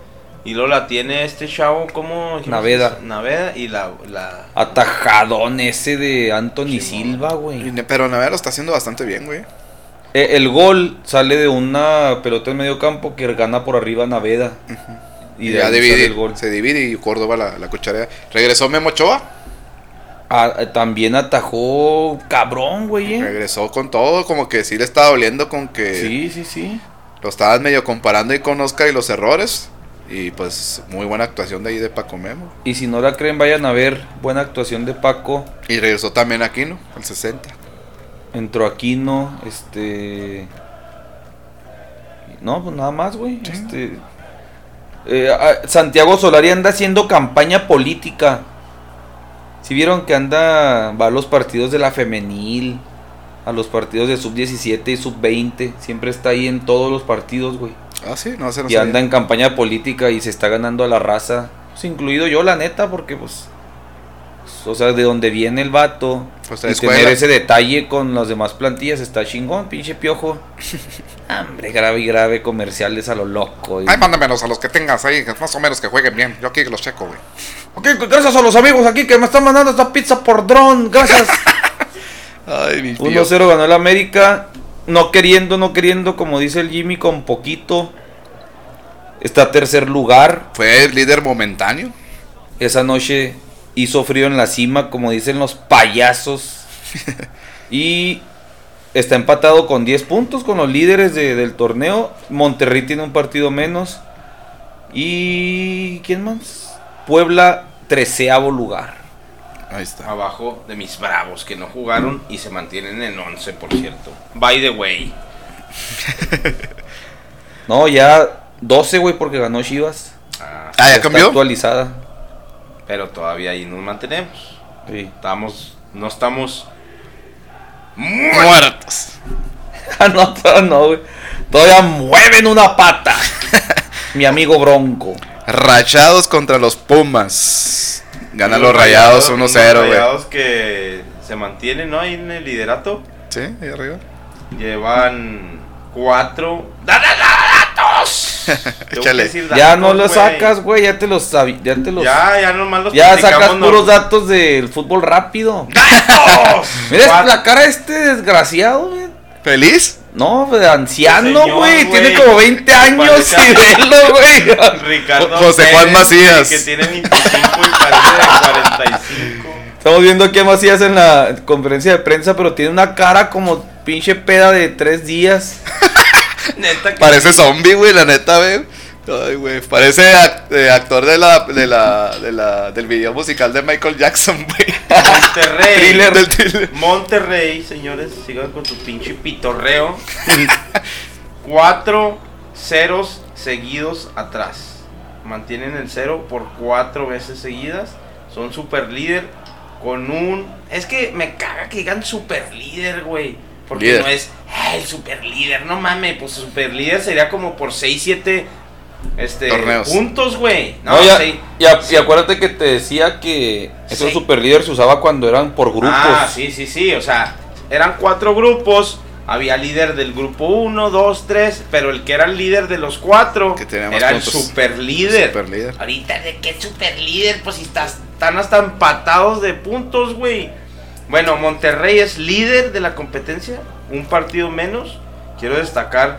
Y luego la tiene este chavo, ¿cómo? dijimos? Naveda. Naveda y la... la Atajadón ese de Anthony. Silva, güey. y Pero Navera lo está haciendo bastante bien, güey. Eh, el gol sale de una pelota en medio campo que gana por arriba Naveda. Y, Y de ya divide, el gol. se divide y Córdoba la, la cucharea. Regresó Memo Ochoa, Ah, eh, también atajó cabrón, güey. eh. regresó con todo, como que sí le estaba doliendo con que Sí, sí, sí. lo estabas medio comparando ahí con Oscar y los errores. Y pues muy buena actuación de ahí de Paco Memo. Y si no la creen, vayan a ver. Buena actuación de Paco. Y regresó también Aquino, al 60. Entró Aquino, este. No, pues nada más, güey. Este. eh, ah, Santiago Solari anda haciendo campaña política. Si vieron que anda. Va a los partidos de la femenil. A los partidos de sub 17 y sub 20. Siempre está ahí en todos los partidos, güey. Ah, sí, no se nos Y anda en campaña política y se está ganando a la raza. Pues, incluido yo, la neta, porque pues. O sea, de donde viene el vato. Pues, y tener ese detalle con las demás plantillas está chingón, pinche piojo. Hombre, grave y grave comerciales a lo loco. y- Ay, mándamelos a los que tengas ahí, más o menos que jueguen bien. Yo aquí los checo, güey. Ok, gracias a los amigos aquí que me están mandando esta pizza por dron. Gracias. Ay, mi 1-0 ganó el América. No queriendo, no queriendo, como dice el Jimmy, con poquito. Está tercer lugar. Fue el líder momentáneo. Esa noche hizo frío en la cima, como dicen los payasos. y está empatado con 10 puntos con los líderes de- del torneo. Monterrey tiene un partido menos. Y. ¿Quién más? Puebla, treceavo lugar. Ahí está. abajo de mis bravos que no jugaron y se mantienen en 11, por cierto. By the way. No, ya 12, güey, porque ganó Chivas. Ah, Ah, ¿ya está cambió? actualizada. pero todavía ahí nos mantenemos. Sí. Estamos, no estamos Muertos. Ah, no, todavía no, güey. Todavía mueven una pata. Mi amigo Bronco. Rachados contra los Pumas. Ganan los rayados unos 1-0, güey. rayados que se mantienen, ¿no? Ahí en el liderato. Sí, ahí arriba. Llevan cuatro. ¡Da, da, da, datos! Decir Ya datos, no los sacas, güey. Ya te los Ya te los. Ya, ya nomás los Ya sacas ¿no? puros datos del fútbol rápido. ¡Datos! Mira la cara de este desgraciado, güey. ¿Feliz? No, de anciano, güey. Tiene como 20 años y velo, güey. Ricardo José Juan Pérez, Macías. Que tiene 25 y parece de 45. Estamos viendo aquí a Macías en la conferencia de prensa, pero tiene una cara como pinche peda de tres días. Neta que Parece zombie, güey, la neta, güey. Ay, güey. Parece eh, actor de la, de la, de la, del video musical de Michael Jackson, güey. Monterrey. Monterrey, señores, sigan con su pinche pitorreo. Cuatro ceros seguidos atrás. Mantienen el cero por cuatro veces seguidas. Son super líder con un... Es que me caga que digan super líder, güey. Porque Líder. no es "Ah, el super líder. No mames, pues super líder sería como por 6, 7 este, Torneos. puntos, güey. No, No, ya- y, acuérdate que te decía que eso Sí. super líder se usaba cuando eran por grupos. Ah, sí, sí, sí. O sea, eran cuatro grupos. Había líder del grupo 1, 2, 3. Pero el que era el líder de los cuatro Que era el puntos. super líder. Super líder. Ahorita, ¿de qué super líder? Pues si estás, están hasta empatados de puntos, güey. Bueno, Monterrey es líder de la competencia. Un partido menos. Quiero destacar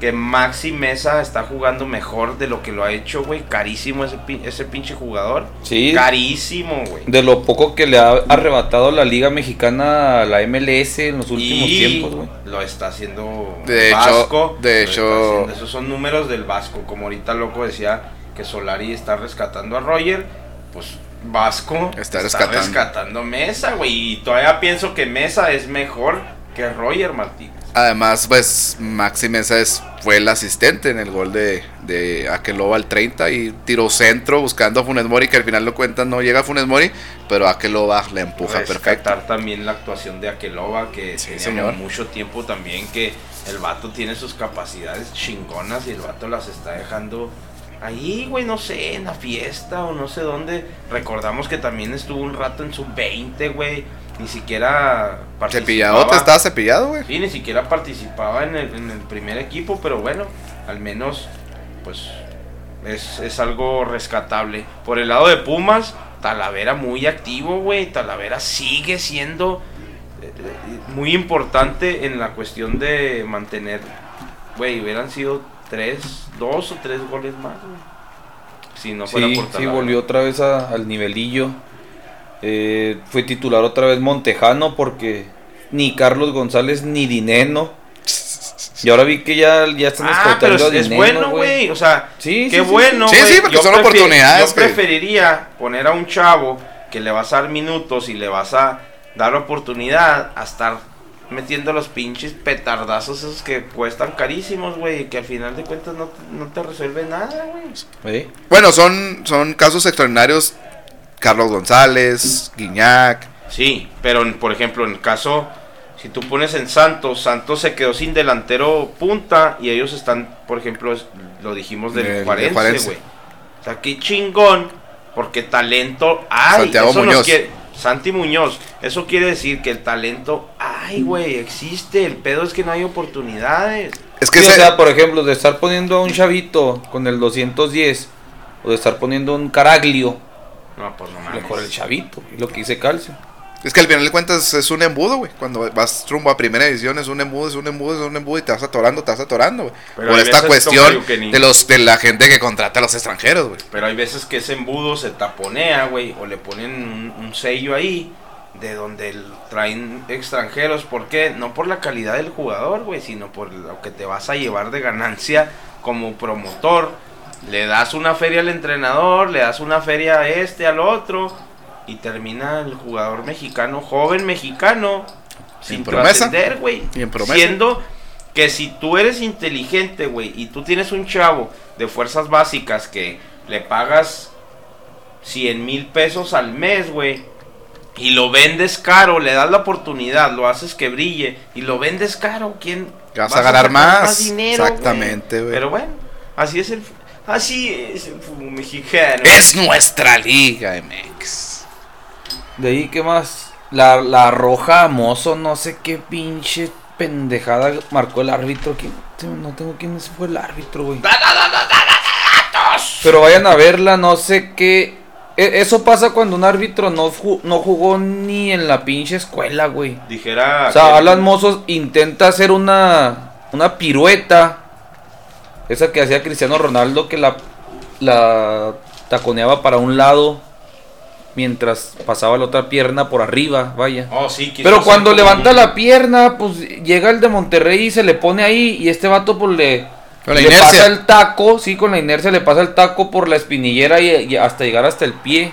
que Maxi Mesa está jugando mejor de lo que lo ha hecho, güey. Carísimo ese, pin- ese pinche jugador. Sí. Carísimo, güey. De lo poco que le ha arrebatado la Liga Mexicana a la MLS en los últimos y tiempos, güey. lo está haciendo De el hecho- Vasco. de hecho- haciendo. esos son números del Vasco. Como ahorita loco decía que Solari está rescatando a Roger, pues Vasco Está rescatando. rescatando Mesa, güey. Y todavía pienso que Mesa es mejor que Roger Martínez. Además, pues Maxi Mesa es, fue el asistente en el gol de, de Akeloba al 30 y tiró centro buscando a Funes Mori, que al final lo cuentan, no llega a Funes Mori, pero Akeloba le empuja perfecto. Rescatar también la actuación de Akeloba, que Sí, señor. mucho tiempo también que el vato tiene sus capacidades chingonas y el vato las está dejando ahí, güey, no sé, en la fiesta o no sé dónde. Recordamos que también estuvo un rato en su 20, güey, ni siquiera participaba. Cepillado, te estaba cepillado, güey. Sí, ni siquiera participaba en el, en el primer equipo, pero bueno, al menos, pues, es, es algo rescatable. Por el lado de Pumas, Talavera muy activo, güey. Talavera sigue siendo eh, muy importante en la cuestión de mantener, güey, hubieran sido tres, dos o tres goles más, güey. Si no fuera Sí, por sí, volvió otra vez a- al nivelillo. Eh, fue titular otra vez Montejano porque ni Carlos González ni Dineno. Y ahora vi que ya, ya están Ah, pero es, escoltando a es bueno, güey. O sea, Sí, qué sí, bueno. sí. Sí, porque Yo son oportunidades Yo preferiría poner a un chavo que le vas a dar minutos y le vas a dar oportunidad a estar metiendo los pinches petardazos esos que cuestan carísimos, güey. Y que al final de cuentas no, te- no te resuelve nada, güey. Bueno, son, son casos extraordinarios. Carlos González, Guiñac. Sí, pero en- por ejemplo, en el caso, si tú pones en Santos, Santos se quedó sin delantero punta y ellos están, por ejemplo, es- lo dijimos del Juarense, Juarense. güey. O sea, qué chingón, porque talento hay. Santiago Eso nos Muñoz. quiere- Santi Muñoz, eso quiere decir que el talento hay, güey, existe. El pedo es que no hay oportunidades. Es que Sí, o sea, por ejemplo, de estar poniendo a un chavito con el 210 o de estar poniendo un Caraglio, No, pues no mames. mejor el chavito, lo que dice Calcio. Es que al final de cuentas es un embudo, güey. Cuando vas rumbo a primera edición es un embudo, es un embudo, es un embudo y te vas atorando, te vas atorando, güey. Por esta cuestión ni- de los de la gente que contrata a los extranjeros, güey. Pero hay veces que ese embudo se taponea, güey, o le ponen un, un sello ahí de donde el- traen extranjeros. ¿Por qué? No por la calidad del jugador, güey, sino por lo que te vas a llevar de ganancia como promotor. Le das una feria al entrenador, le das una feria a este, al otro, y termina el jugador mexicano, joven mexicano, sin promesa. trascender, güey. Siendo que si tú eres inteligente, güey, y tú tienes un chavo de fuerzas básicas que le pagas 100 mil pesos al mes, güey, y lo vendes caro, le das la oportunidad, lo haces que brille, y lo vendes caro, ¿quién, Vas a ganar sacar más. dinero, güey. Exactamente, güey. Pero bueno, así es el así es el fútbol mexicano. Es nuestra liga, MX. De ahí, ¿qué más? La, la roja Mozo, no sé qué pinche pendejada marcó el árbitro. ¿Quién? No tengo quién fue el árbitro, güey. Pero vayan a verla, no sé qué. E- Eso pasa cuando un árbitro no, ju- no jugó ni en la pinche escuela, güey. Dijera O sea, Alan Mozos intenta hacer una, una pirueta. Esa que hacía Cristiano Ronaldo que la, la taconeaba para un lado mientras pasaba la otra pierna por arriba, vaya. Oh, sí, Pero cuando levanta la pierna, pues llega el de Monterrey y se le pone ahí y este vato pues le, Con la le inercia. pasa el taco, sí, con la inercia le pasa el taco por la espinillera y, y hasta llegar hasta el pie.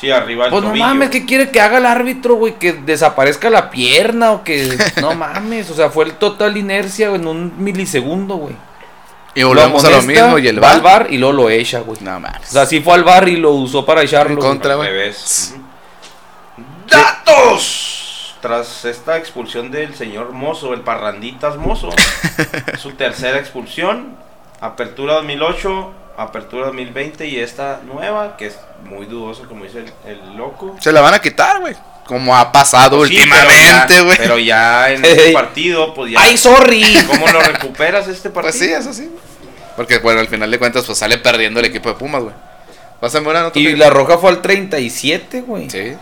Sí, arriba el Pues no mames, ¿qué quiere que haga el árbitro, güey? Que desaparezca la pierna o que... No mames, o sea, fue el total inercia en un milisegundo, güey. Y volvemos a lo mismo y el va al bar. bar y luego lo echa, güey. No mames. O sea, sí fue al bar y lo usó para echarlo. En contra. Güey. ¡Datos! Tras esta expulsión del señor Mozo, el Parranditas Mozo, su tercera expulsión, apertura 2008, apertura 2020 y esta nueva, que es muy dudoso, como dice el, el loco. Se la van a quitar, güey. Como ha pasado Sí, últimamente, güey. Pero ya en este partido, pues ya. ¡Ay, sorry! ¿Cómo lo recuperas este partido? Pues sí, eso sí. Porque, bueno, al final de cuentas, pues sale perdiendo el equipo de Pumas, güey. Pásame una nota. Y la roja fue al 37, güey. Sí.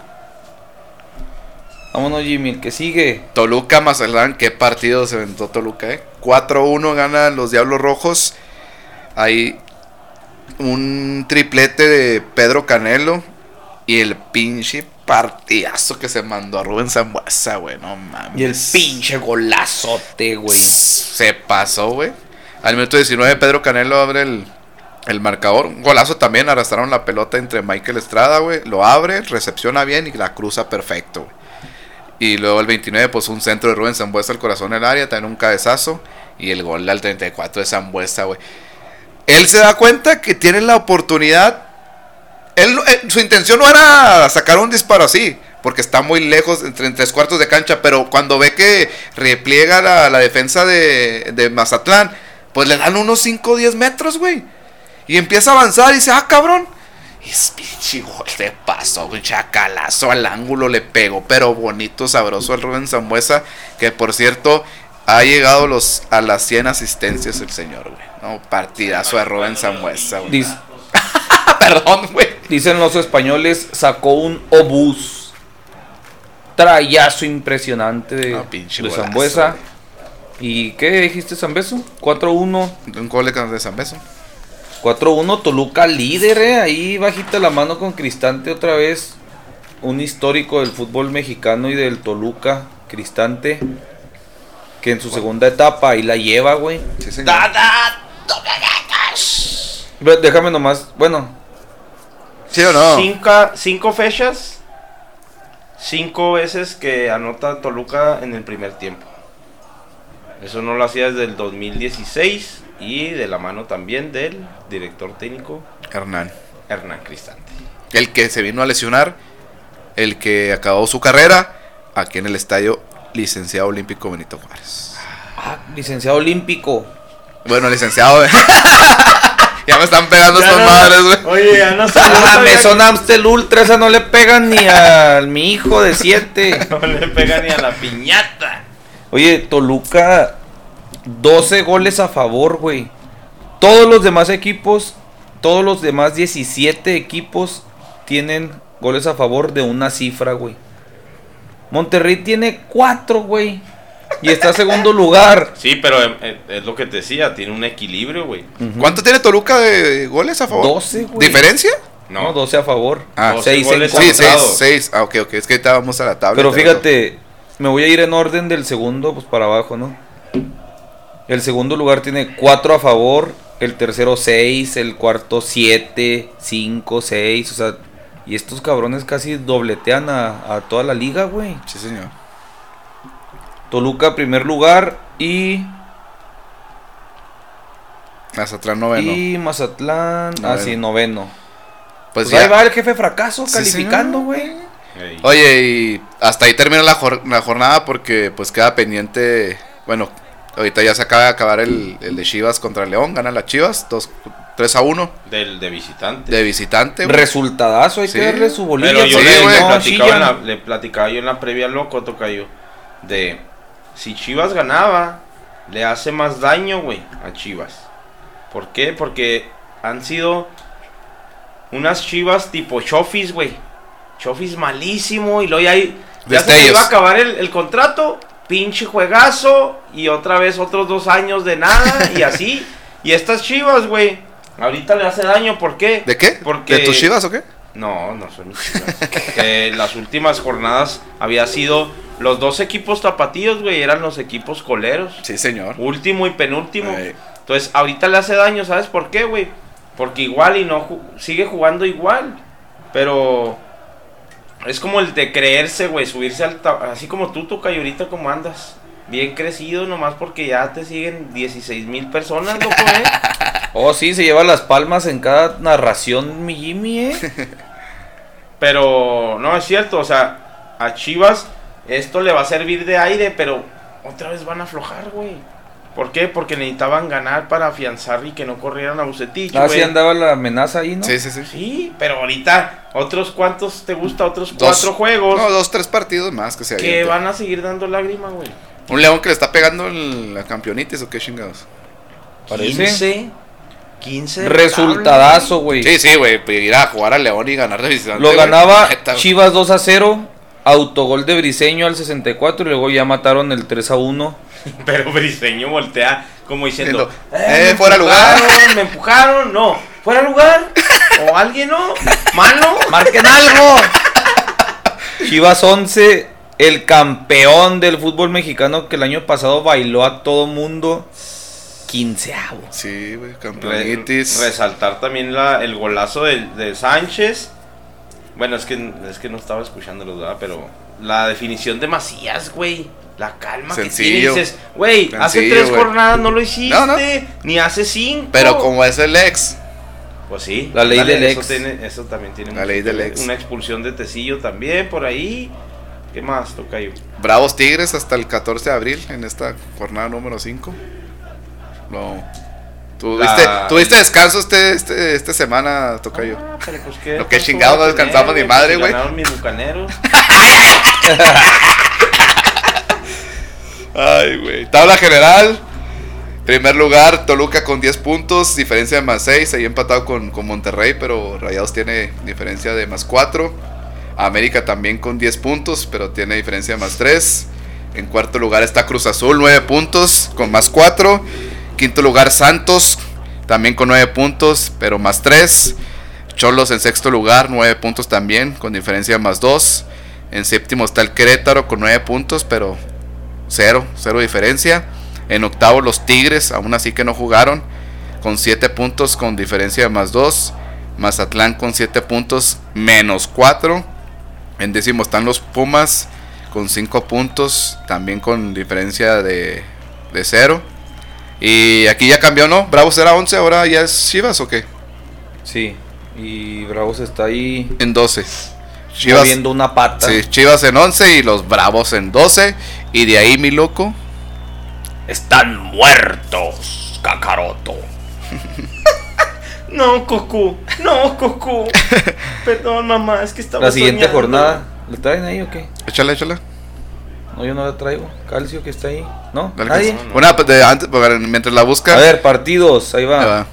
Vámonos, Jimmy, el que sigue. Toluca, Mazatlán, qué partido se aventó Toluca, eh. 4-1 ganan los Diablos Rojos. Hay un triplete de Pedro Canelo. Y el pinche partidazo que se mandó a Rubén Zambuesa, güey. No mames. Y el pinche golazote, güey. Se pasó, güey. Al minuto 19 Pedro Canelo abre el, el marcador. Un golazo también. Arrastraron la pelota entre Michael Estrada, güey. Lo abre, recepciona bien y la cruza perfecto, güey. Y luego el 29, pues un centro de Rubén Zambuesa al corazón del área. También un cabezazo. Y el gol al 34 de Zambuesa, güey. Él se da cuenta que tiene la oportunidad. Él, eh, su intención no era sacar un disparo así, porque está muy lejos, entre en tres cuartos de cancha, pero cuando ve que repliega la, defensa de, Mazatlán, pues le dan unos 5 o 10 metros, güey. Y empieza a avanzar y dice, ah, cabrón. Y es pinche gol de paso, un chacalazo al ángulo le pegó, pero bonito, sabroso al Rubén Zambuesa, que por cierto ha llegado los, a las 100 asistencias el señor, güey. No, partidazo de Rubén Zambuesa, güey. Perdón, güey. dicen los españoles, sacó un obús. Trayazo impresionante de, Ah, pinche de golazo, Zambuesa. güey. ¿Y qué dijiste, Zambeso? 4-1. Un gol de de San Beso. 4-1, Toluca líder, eh. Ahí bajita la mano con Cristante otra vez. Un histórico del fútbol mexicano y del Toluca, Cristante. Que en su segunda etapa ahí la lleva, güey. Sí, señor. Da, da, Ve, Déjame nomás, bueno, ¿Sí o no? Cinco, cinco fechas, cinco veces que anota Toluca en el primer tiempo. Eso no lo hacía desde el 2016 y de la mano también del director técnico Hernán. Hernán Cristante. El que se vino a lesionar, el que acabó su carrera aquí en el estadio Licenciado Olímpico Benito Juárez. ah, licenciado olímpico. Bueno, licenciado. ya me están pegando estas no- madres, güey. Oye, ya no sé. Ah, me son Amstel Ultra, esa no le pegan ni a mi hijo de 7. No le pega ni a la piñata. Oye, Toluca, 12 goles a favor, güey. Todos los demás equipos, todos los demás 17 equipos tienen goles a favor de una cifra, güey. Monterrey tiene 4, güey. Y está en segundo lugar. Sí, pero eh, eh, es lo que te decía, tiene un equilibrio, güey. ¿Cuánto tiene Toluca de goles a favor? 12, güey. ¿Diferencia? No, No, 12 a favor. Ah, 6 en goles contra. Sí, Contrado. 6, 6. Ah, ok, ok. Es que estábamos a la tabla. Pero fíjate, me voy a ir en orden del segundo, pues para abajo, ¿no? El segundo lugar tiene 4 a favor, el tercero 6, el cuarto 7, 5, 6, o sea, y estos cabrones casi dobletean a, a toda la liga, güey. Sí, señor. Toluca primer lugar y, Mazatlán noveno. y Mazatlán, Noveno. así noveno. Pues, Pues, ya. ahí va el jefe fracaso Sí, calificando, güey. Ey. Oye, y hasta ahí termina la, jor- la jornada porque pues queda pendiente, bueno, Ahorita ya se acaba de acabar el, el de Chivas contra León. Gana las Chivas. 2, 3 a 1 Del de visitante. de visitante. Resultadazo, hay Sí. que darle su bolilla. Pero yo Sí, le, le platicaba en la, le platicaba yo en la previa loco, tocayo. De si Chivas ganaba, le hace más daño, güey, a Chivas. ¿Por qué? Porque han sido unas Chivas tipo Chofis, güey. Chofis malísimo y luego ya, hay- ya se iba a acabar el, el contrato, pinche juegazo y otra vez otros dos años de nada y así. Y estas Chivas, güey, ahorita le hace daño, ¿por qué? ¿De qué? Porque ¿De tus Chivas o qué? No, no son mis chivas. que las últimas jornadas había sido los dos equipos tapatíos, güey, eran los equipos coleros. Sí, señor. Último y penúltimo. Entonces, ahorita le hace daño, ¿sabes por qué, güey? Porque igual y no ju- sigue jugando igual. Pero es como el de creerse, güey, subirse al así como tú, Tocayo, ahorita como andas. Bien crecido, nomás porque ya te siguen 16 mil personas, loco, ¿eh? Oh, sí, se lleva las palmas en cada narración, mi Jimmy, ¿eh? Pero no es cierto, o sea, a Chivas esto le va a servir de aire, pero otra vez van a aflojar, güey. ¿Por qué? Porque necesitaban ganar para afianzar y que no corrieran a Bucetich, Así güey. andaba la amenaza ahí, ¿no? Sí, sí, sí. Sí, pero ahorita otros cuantos te gusta, otros Dos- cuatro juegos No, dos, tres partidos más que se que avienten. van a seguir dando lágrima, güey. Un León que le está pegando el- la campeonitis o qué chingados. Parece. 15, 15 de Resultadazo, güey. Sí, sí, güey. pues, Ir a jugar a León y ganar de visitante. Lo ganaba. Chivas 2 a 0. Autogol de Briseño al 64 y luego ya mataron el 3 a 1. Pero Briseño voltea como diciendo, eh, "Eh, fuera lugar". Me empujaron, no, fuera lugar. O alguien no, mano. ¡Marquen algo! Chivas 11, el campeón del fútbol mexicano que el año pasado bailó a todo mundo. Quinceavo. Sí, güey. Re- Campeonitis. resaltar también la, el golazo de, de Sánchez. Bueno, es que, es que no estaba escuchándolo, ¿verdad? Pero la definición de Macías, güey. La calma que Sencillo. tiene. Dices, güey, hace tres jornadas no lo hiciste. No, no. Ni hace cinco. Pero como es el ex. Pues sí. La ley ándale, del eso ex. tiene- eso también tiene La mucho ley que del ex. Una expulsión de Tecillo también por ahí. ¿Qué más, Tocayo? Bravos Tigres hasta el 14 de abril en esta jornada número 5. No. ¿Tuviste, La- tuviste descanso este, este, esta semana, Tocayo? Ah, pero pues qué. Lo que chingado no descansamos ni madre, güey. Ganaron mis bucaneros. Ay, güey. Tabla general. Primer lugar, Toluca con 10 puntos, diferencia de más 6, ahí empatado con, con Monterrey, pero Rayados tiene diferencia de más 4. América también con 10 puntos, pero tiene diferencia de más 3. En cuarto lugar está Cruz Azul, 9 puntos, con más 4. Quinto lugar Santos, también con 9 puntos, pero más 3. Cholos en sexto lugar, 9 puntos también, con diferencia más 2. En séptimo está el Querétaro con 9 puntos, pero cero, cero diferencia. En octavo los Tigres, aún así que no jugaron, con 7 puntos con diferencia de más 2. Mazatlán con 7 puntos menos 4. En décimo están los Pumas con 5 puntos, también con diferencia de, de 0. Y aquí ya cambió, ¿no? Bravos era 11, ahora ya es Chivas o qué? Sí. Y Bravos está ahí En 12. Chivas, moviendo una pata. sí, Chivas en 11 y los Bravos en 12. Y de ahí, mi loco, Están muertos, Kakaroto. No, Coco. No, Coco. Perdón, mamá, es que estaba La siguiente soñando. jornada, ¿le traen ahí o qué? échale, échale. No, yo no la traigo. Calcio que está ahí. ¿No? ¿Nadie? pues. Una pues, de antes, porque mientras la busca. A ver, partidos, ahí ahí va. va.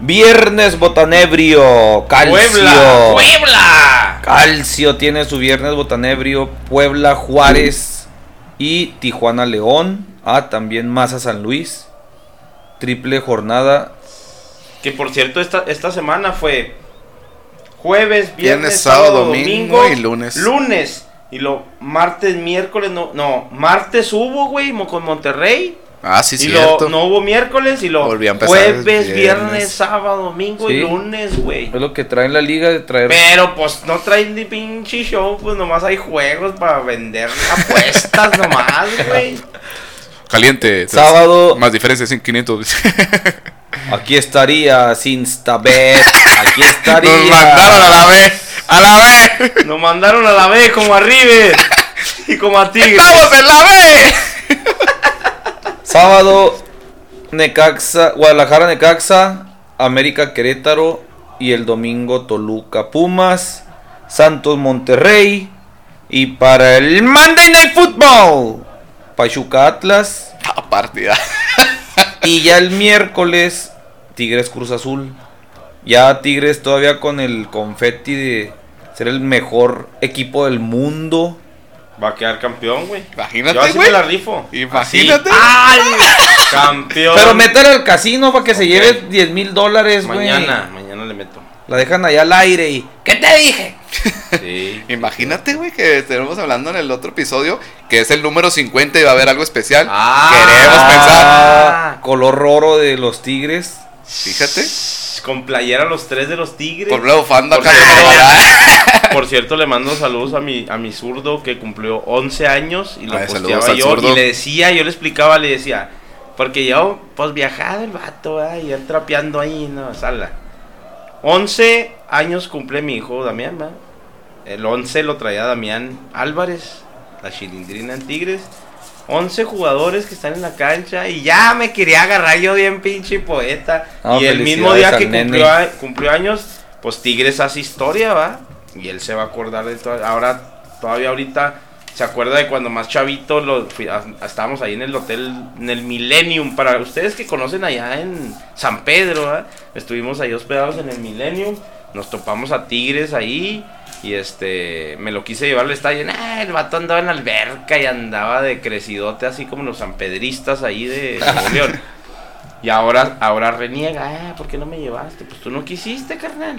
Viernes Botanebrio, Calcio. Puebla. Puebla. Calcio tiene su viernes Botanebrio, Puebla, Juárez y Tijuana León. Ah, también Maza San Luis. Triple jornada. Que por cierto, esta, esta semana fue jueves, viernes, Viernes, sábado, sábado, domingo, domingo y lunes. Lunes. Y lo martes, miércoles, no, no, martes hubo, güey, mo- con Monterrey. Ah, sí, y cierto. lo, no hubo miércoles y lo a empezar jueves, viernes, viernes. sábado, domingo y lunes, güey. Es lo que traen la liga de traer. Pero pues no traen ni pinche show, pues nomás hay juegos para vender apuestas nomás, güey. Caliente. Sábado. Más diferencia, 500. Aquí estaría Sinstabet. Aquí estaría. Nos mandaron a la B. A la B. Nos mandaron a la B como a River y como a Tigre. ¡Estamos en la B! Sábado, Necaxa, Guadalajara, Necaxa, América, Querétaro. Y el domingo, Toluca, Pumas, Santos, Monterrey. Y para el Monday Night Football, Pachuca, Atlas. Ah, partida. Y ya el miércoles, Tigres Cruz Azul. Ya Tigres todavía con el confeti de ser el mejor equipo del mundo. Va a quedar campeón, güey. Imagínate, Yo así güey. me la rifo. Imagínate. ¡Ay! Campeón. Pero mételo al casino para que se lleve 10 mil dólares, güey. Mañana, mañana le meto. La dejan allá al aire y. ¿Qué te dije? Sí. Imagínate, güey, que tenemos hablando en el otro episodio, que es el número 50 y va a haber algo especial. Ah. Queremos pensar. Color oro de los tigres. Fíjate. Con playera los tres de los tigres. Por una bufanda Por cierto, Por cierto, le mando saludos a mi, a mi zurdo que cumplió 11 años y lo Ay, saludos posteaba yo. Y le decía, yo le explicaba, le decía, porque yo, pues viajado el vato, ¿verdad? y él trapeando ahí, no, sala. 11 años cumple mi hijo Damián, ¿verdad? El 11 lo traía Damián Álvarez, la chilindrina en Tigres. 11 jugadores que están en la cancha y ya me quería agarrar yo bien pinche poeta. Y el mismo día que cumplió, a- cumplió años, pues Tigres hace historia, ¿va? Y él se va a acordar de todo. Ahora, todavía ahorita, se acuerda de cuando más chavito lo, fui- a- estábamos ahí en el hotel, en el Millennium. Para ustedes que conocen allá en San Pedro, ¿va? Estuvimos ahí hospedados en el Millennium. Nos topamos a Tigres ahí. Y este, me lo quise llevar al estadio. Nah, el vato andaba en la alberca y andaba de crecidote, así como los sanpedristas ahí de Nuevo León. Y ahora, ahora reniega, ah, ¿por qué no me llevaste? Pues tú no quisiste, carnal.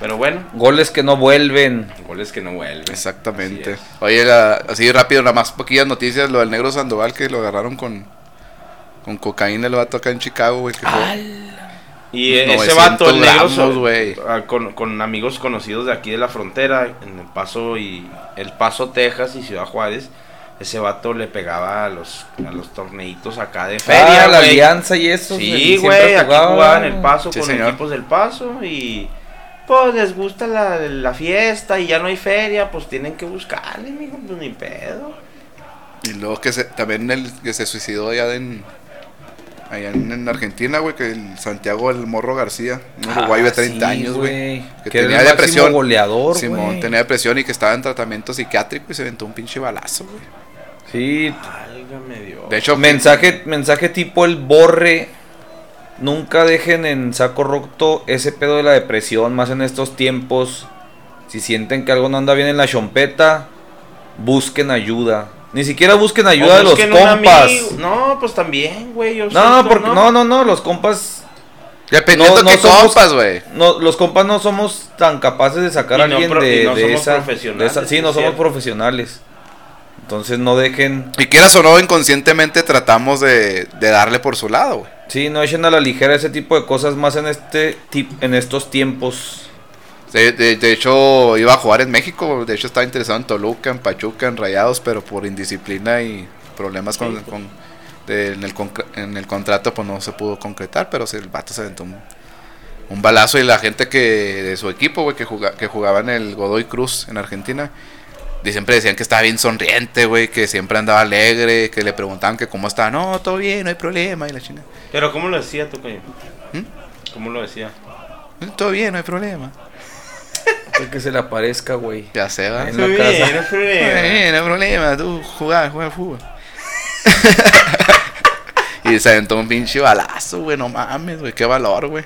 Pero bueno, Goles que no vuelven. goles que no vuelven. Exactamente. Así. Oye, la- así rápido, nada más poquillas noticias. Lo del negro Sandoval que lo agarraron con, con cocaína el vato acá en Chicago, güey. Que fue- Y 900 ese vato, el negro, gramos, ah, con, con amigos conocidos de aquí de la frontera, en El Paso y El Paso, Texas y Ciudad Juárez, ese vato le pegaba a los, a los torneitos acá de feria, ah, la alianza y eso. Sí, güey, aquí jugaba. jugaban El Paso Sí, con señor. equipos del Paso y pues les gusta la, la fiesta y ya no hay feria, pues tienen que buscarle, mijo, pues ni pedo. Y luego que se, también el que se suicidó allá en, allá en, en Argentina, güey, que el Santiago el Morro García, un uruguayo de Ah, 30 sí, años, güey. Que, Que tenía depresión. goleador, Simón güey. tenía depresión y que estaba en tratamiento psiquiátrico y se aventó un pinche balazo, güey. Sí, Válgame Dios. De hecho, mensaje, mensaje tipo el borre. Nunca dejen en saco roto ese pedo de la depresión, más en estos tiempos. Si sienten que algo no anda bien en la chompeta, busquen ayuda. Ni siquiera busquen ayuda de los compas. No, pues también, güey. No, siento, porque no, no, no, los compas dependiendo no, no qué somos- compas, güey. No, los compas no somos tan capaces de sacar Y a no alguien de, y no de somos esa, profesionales, de esa- Sí, no somos cierto. profesionales. Entonces no dejen, Y quieras o no, inconscientemente tratamos de, de darle por su lado, güey. sí, no echen a la ligera ese tipo de cosas más en este tip, en estos tiempos. De, de- de hecho, iba a jugar en México. De hecho, estaba interesado en Toluca, en Pachuca, en Rayados, pero por indisciplina y problemas con, con- de- en, el, en el contrato, pues no se pudo concretar. Pero el vato se aventó un, un balazo. Y la gente que de su equipo, güey, que, juga- que jugaba en el Godoy Cruz en Argentina, de siempre decían que estaba bien sonriente, güey, que siempre andaba alegre, que le preguntaban que cómo estaba. No, todo bien, no hay problema. Y la china, Pero ¿cómo lo decía tú, coño? ¿Mm? ¿Cómo lo decía? todo bien, no hay problema. El que se le aparezca, güey. Ya se va. En la casa. no hay problema. Eh, no hay problema, tú jugás, juega fútbol. y se aventó un pinche balazo, güey, no mames, güey, qué valor, güey.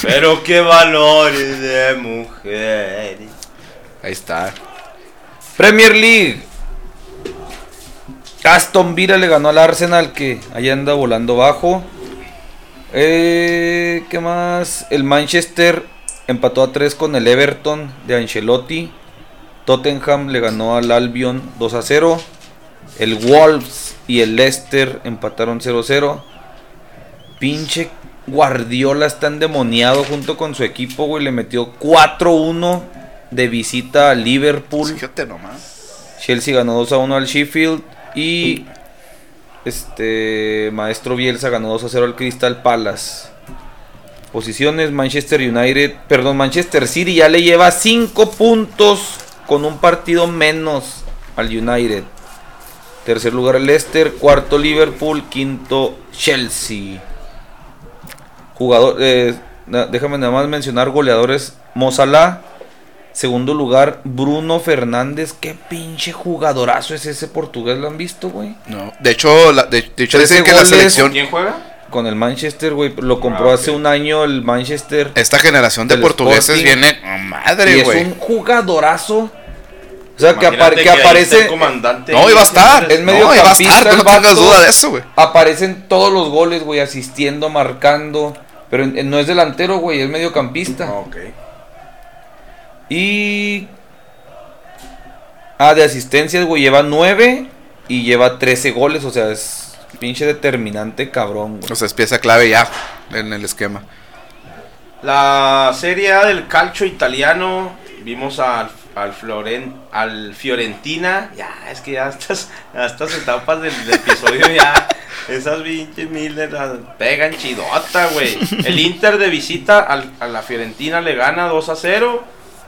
Pero qué valores de mujer. Ahí está. Premier League. Aston Villa le ganó al Arsenal que ahí anda volando bajo. Eh, ¿Qué más? El Manchester empató a 3 con el Everton de Ancelotti. Tottenham le ganó al Albion 2 a 0. El Wolves y el Leicester empataron 0-0. Pinche Guardiola está endemoniado junto con su equipo, güey. Le metió 4-1 de visita a Liverpool. Fíjate nomás. Chelsea ganó 2 a 1 al Sheffield. Y este Maestro Bielsa ganó 2 a 0 al Crystal Palace. Posiciones: Manchester United, perdón, Manchester City ya le lleva 5 puntos con un partido menos al United. Tercer lugar Leicester, cuarto Liverpool, quinto Chelsea. Jugador, eh, déjame nada más mencionar goleadores Mozalá. Segundo lugar Bruno Fernández. Qué pinche jugadorazo es ese portugués, ¿lo han visto, güey? No. De hecho, la- de, de hecho dicen que la selección, ¿Quién juega? Con el Manchester, güey. Lo compró Ah, hace un año el Manchester. esta generación de portugueses Sporting. viene, oh, y madre, es güey. un jugadorazo. O sea, que, apar- que aparece. comandante No, iba a estar. Es no, medio iba a estar, no tengas duda de eso, güey. Aparecen todos los goles, güey, asistiendo, marcando. Pero en- en- no es delantero, güey, es mediocampista. Ok. Y. Ah, de asistencias, güey, lleva 9 y lleva 13 goles. O sea, es pinche determinante, cabrón, güey. O sea, es pieza clave ya en el esquema. La Serie A del calcio italiano, vimos al, al, Floren, al Fiorentina, ya, es que ya estas, estas etapas del, del episodio ya, esas pinches Miller las pegan chidota, güey. El Inter de visita al- a la Fiorentina le gana 2 a 0,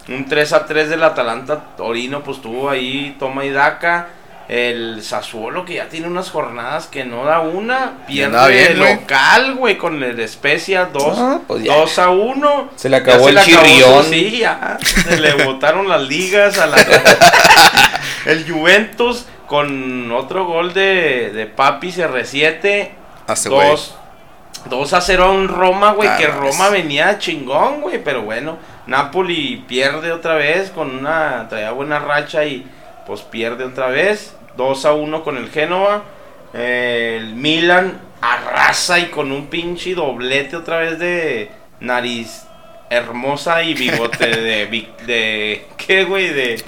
un 3 a 3 del Atalanta Torino, pues tuvo ahí toma y daca. El Sassuolo que ya tiene unas jornadas que no da una, pierde bien, güey. local, güey, con el Spezia 2 Ah, pues ya. 2 a 1. Se le acabó el su- chirrión. sí, ya. Se le botaron las ligas a la. el Juventus con otro gol de, de Papi CR7. Hace güey. 2 2 a 0 a un Roma, güey. Ah, que Roma es- venía chingón, güey. Pero bueno, Napoli pierde otra vez con una. Traía buena racha y pues pierde otra vez. 2 a 1 con el Génova. El Milan arrasa y con un pinche doblete otra vez de nariz hermosa y bigote de. de ¿Qué, güey? De.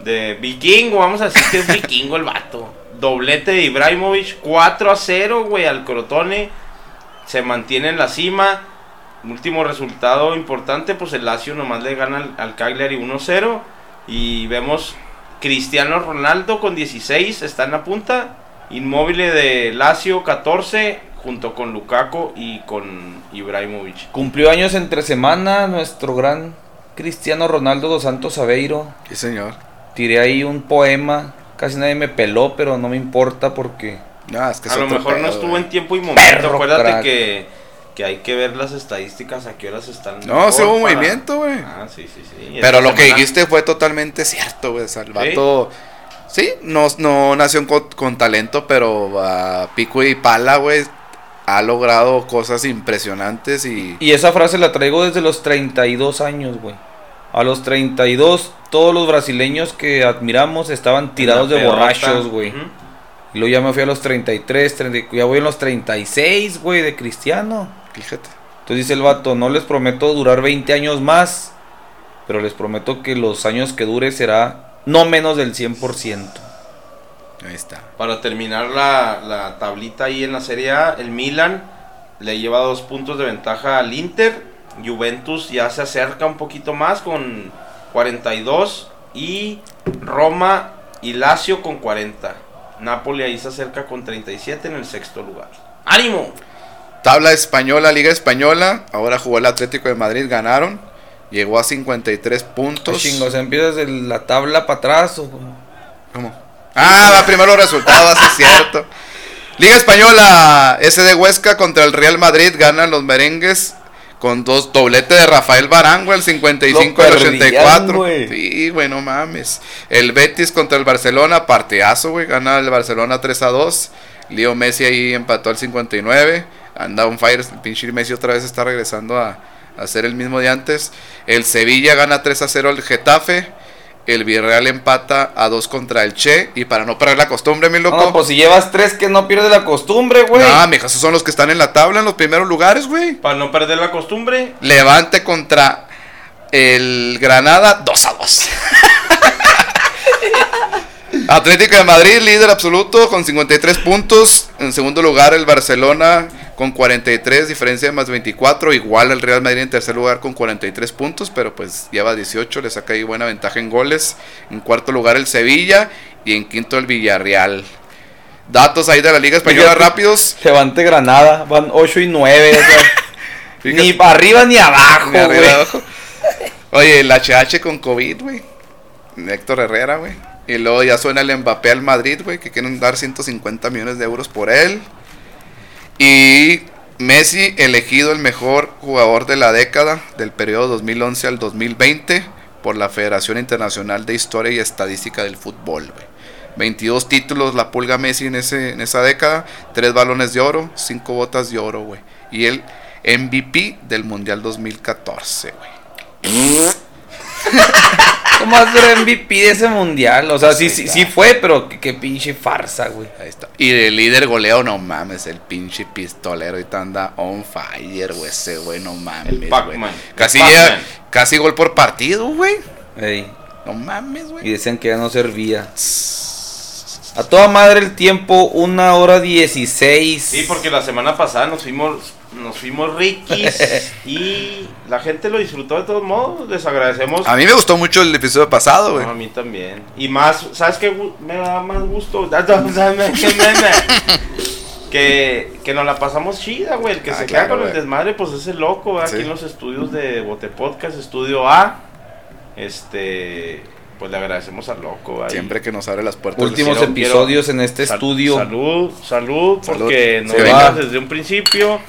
De vikingo, vamos a decir que es vikingo el vato. Doblete de Ibrahimovic, 4 a 0, güey, al Crotone. Se mantiene en la cima. Último resultado importante, pues el Lazio nomás le gana al, al Cagliari 1-0. Y vemos Cristiano Ronaldo con 16, está en la punta. Inmóvil de Lazio 14, junto con Lukaku y con Ibrahimovic. Cumplió años entre semana nuestro gran Cristiano Ronaldo dos Santos Aveiro. Sí, señor. Tiré ahí un poema. Casi nadie me peló, pero no me importa porque. Es que A lo mejor no estuvo en tiempo y momento. Perro Acuérdate crack. que, que hay que ver las estadísticas a qué horas están. No, sí hubo para- movimiento, güey. Ah, sí, sí, sí. Pero lo que dijiste fue totalmente cierto, güey. O sea, el vato. Sí, no, no nació con, con talento, pero a pico y pala, güey. Ha logrado cosas impresionantes y. Y esa frase la traigo desde los 32 años, güey. A los 32, todos los brasileños que admiramos estaban tirados de borrachos, güey. Y luego ya me fui a los 33, 30 ya voy en los 36, güey, de cristiano. Fíjate. Entonces dice el vato, no les prometo durar 20 años más, pero les prometo que los años que dure será no menos del 100%. Ahí está. Para terminar la, la tablita ahí en la Serie A, el Milan le lleva dos puntos de ventaja al Inter. Juventus ya se acerca un poquito más con 42. Y Roma y Lazio con 40. Napoli ahí se acerca con 37 en el sexto lugar. ¡Ánimo! Tabla española, Liga Española. Ahora jugó el Atlético de Madrid, ganaron. Llegó a 53 puntos. Chingos, empiezas de la tabla para atrás o ¿Cómo? Ah, va primero los resultados, es cierto. Liga Española, SD Huesca contra el Real Madrid, ganan los merengues con dos doblete de Rafael Barán, el 55 y el Lo perdían, 84. güey. Sí, güey, no mames. El Betis contra el Barcelona, partidazo, güey, gana el Barcelona 3 a 2. Leo Messi ahí empató al 59. Anda un fire, el pinche Messi otra vez está regresando a, a ser el mismo de antes. El Sevilla gana 3 a 0 al Getafe. El Villarreal empata a 2 contra el Che. Y para no perder la costumbre, mi loco. No, pues si llevas tres que no pierdes la costumbre, güey. No, mija, esos son los que están en la tabla en los primeros lugares, güey. Para no perder la costumbre. Levante contra el Granada 2 a 2. Atlético de Madrid, líder absoluto con 53 puntos. En segundo lugar, el Barcelona con 43, diferencia de más 24. Igual el Real Madrid en tercer lugar con 43 puntos, pero pues lleva 18, le saca ahí buena ventaja en goles. En cuarto lugar, el Sevilla. Y en quinto, el Villarreal. Datos ahí de la Liga Española Fíjate. rápidos. Levante Granada, van 8 y 9. o sea, Fíjate. ni para arriba ni abajo, Ni arriba, güey. abajo. Oye, el HH con COVID, güey. Héctor Herrera, güey. Y luego ya suena el Mbappé al Madrid, güey, que quieren dar 150 millones de euros por él. Y Messi elegido el mejor jugador de la década del periodo 2011 al 2020 por la Federación Internacional de Historia y Estadística del Fútbol, güey. 22 títulos la pulga Messi en, ese, en esa década, 3 balones de oro, 5 botas de oro, güey. Y el MVP del Mundial 2014, güey. ¿Cómo va a ser MVP de ese mundial? O sea, sí, sí, sí fue, pero qué, qué pinche farsa, güey. Ahí está. Y el líder goleo, no mames, el pinche pistolero ahorita anda on fire, güey, ese güey, no mames, El güey. Pac-Man. Casi, llega- casi gol por partido, güey. Ey, No mames, y güey. decían que ya no servía. A toda madre el tiempo, una hora dieciséis. Sí, porque la semana pasada nos fuimos, nos fuimos riquis y la gente lo disfrutó de todos modos. Les agradecemos. A mí me gustó mucho el episodio pasado, güey. No, a mí también. Y más, ¿sabes qué me da más gusto? Que Que, nos la pasamos chida, güey. El que Ah, se claro, queda con el desmadre, pues es el loco, ¿verdad? Sí. Aquí en los estudios de Bote Podcast, estudio A. Este, pues le agradecemos al loco, ¿verdad? Y Siempre que nos abre las puertas. Últimos quiero- episodios en este sal- estudio. Salud, salud, Salud. porque nos Sí, venga. desde un principio.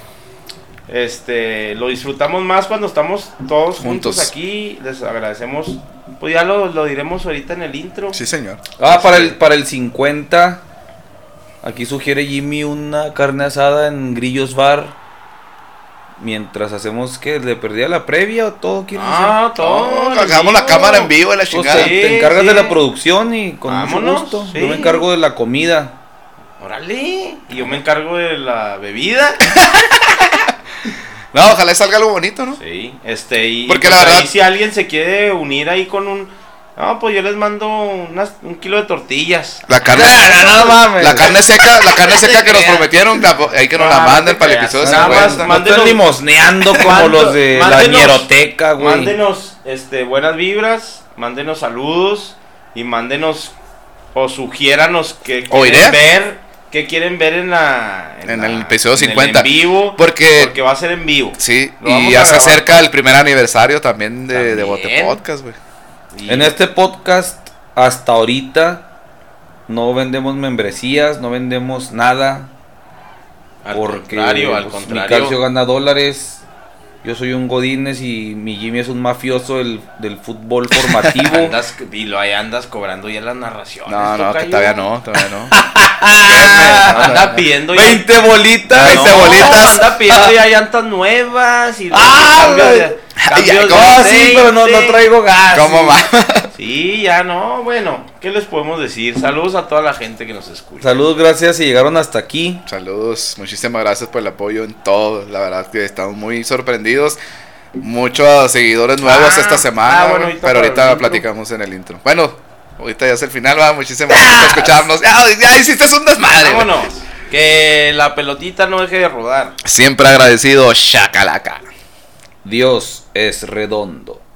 Este, lo disfrutamos más cuando estamos todos juntos, Juntos. aquí. Les agradecemos. Pues ya lo, lo diremos ahorita en el intro. Sí, señor. Ah, para el, para el 50. Aquí sugiere Jimmy una carne asada en Grillos Bar. Mientras hacemos que le perdía la previa o todo Ah, todo. No, hagamos la cámara en vivo, la hacer? O chingada. sea, Sí, te encargas sí. de la producción y con Vámonos, mucho gusto. sí. Yo me encargo de la comida. Órale. Y yo me encargo de la bebida. No, ojalá salga algo bonito, ¿no? Sí, este, y Porque pues la verdad- ahí si alguien se quiere unir ahí con un. No, pues yo les mando unas- un kilo de tortillas. La carne, no mames. la carne seca, la carne seca que nos prometieron, la- ahí que nos No, la manden para el episodio Nada más 50. No Mándenos- están limosneando como los de la ñeroteca, güey. Mándenos este, buenas vibras, mándenos saludos y mándenos o sugiéranos que O quieren ver, que quieren ver en la En la- el episodio en el 50. en vivo, Porque- porque va a ser en vivo. Sí, y ya se acerca el primer aniversario también de, de Bote También. Podcast, güey. Y- En este podcast, hasta ahorita, no vendemos membresías, no vendemos nada. al porque contrario, al pues, contrario. mi calcio gana dólares. Yo soy un Godínez y mi Jimmy es un mafioso del, del fútbol formativo. Andas, y lo ahí andas cobrando ya las narraciones. No, no, que todavía no, todavía no. Anda pidiendo ya. 20 bolitas. 20 No, bolitas. Anda pidiendo ya llantas nuevas y Ah, cambios de Ah, sí, pero no, no traigo gas. ¿Cómo va? Sí, ya no, bueno, ¿qué les podemos decir? Saludos a toda la gente que nos escucha. Saludos, gracias si llegaron hasta aquí. Saludos, muchísimas gracias por el apoyo en todo. La verdad que estamos muy sorprendidos. Muchos seguidores nuevos Ah, esta semana, ah, bueno, güey, ahorita pero ahorita platicamos en el intro. Bueno, ahorita ya es el final, va. Muchísimas gracias por escucharnos. Ya, ya hiciste un desmadre. Vámonos, que la pelotita no deje de rodar. Siempre agradecido, Shakalaka. Dios es redondo.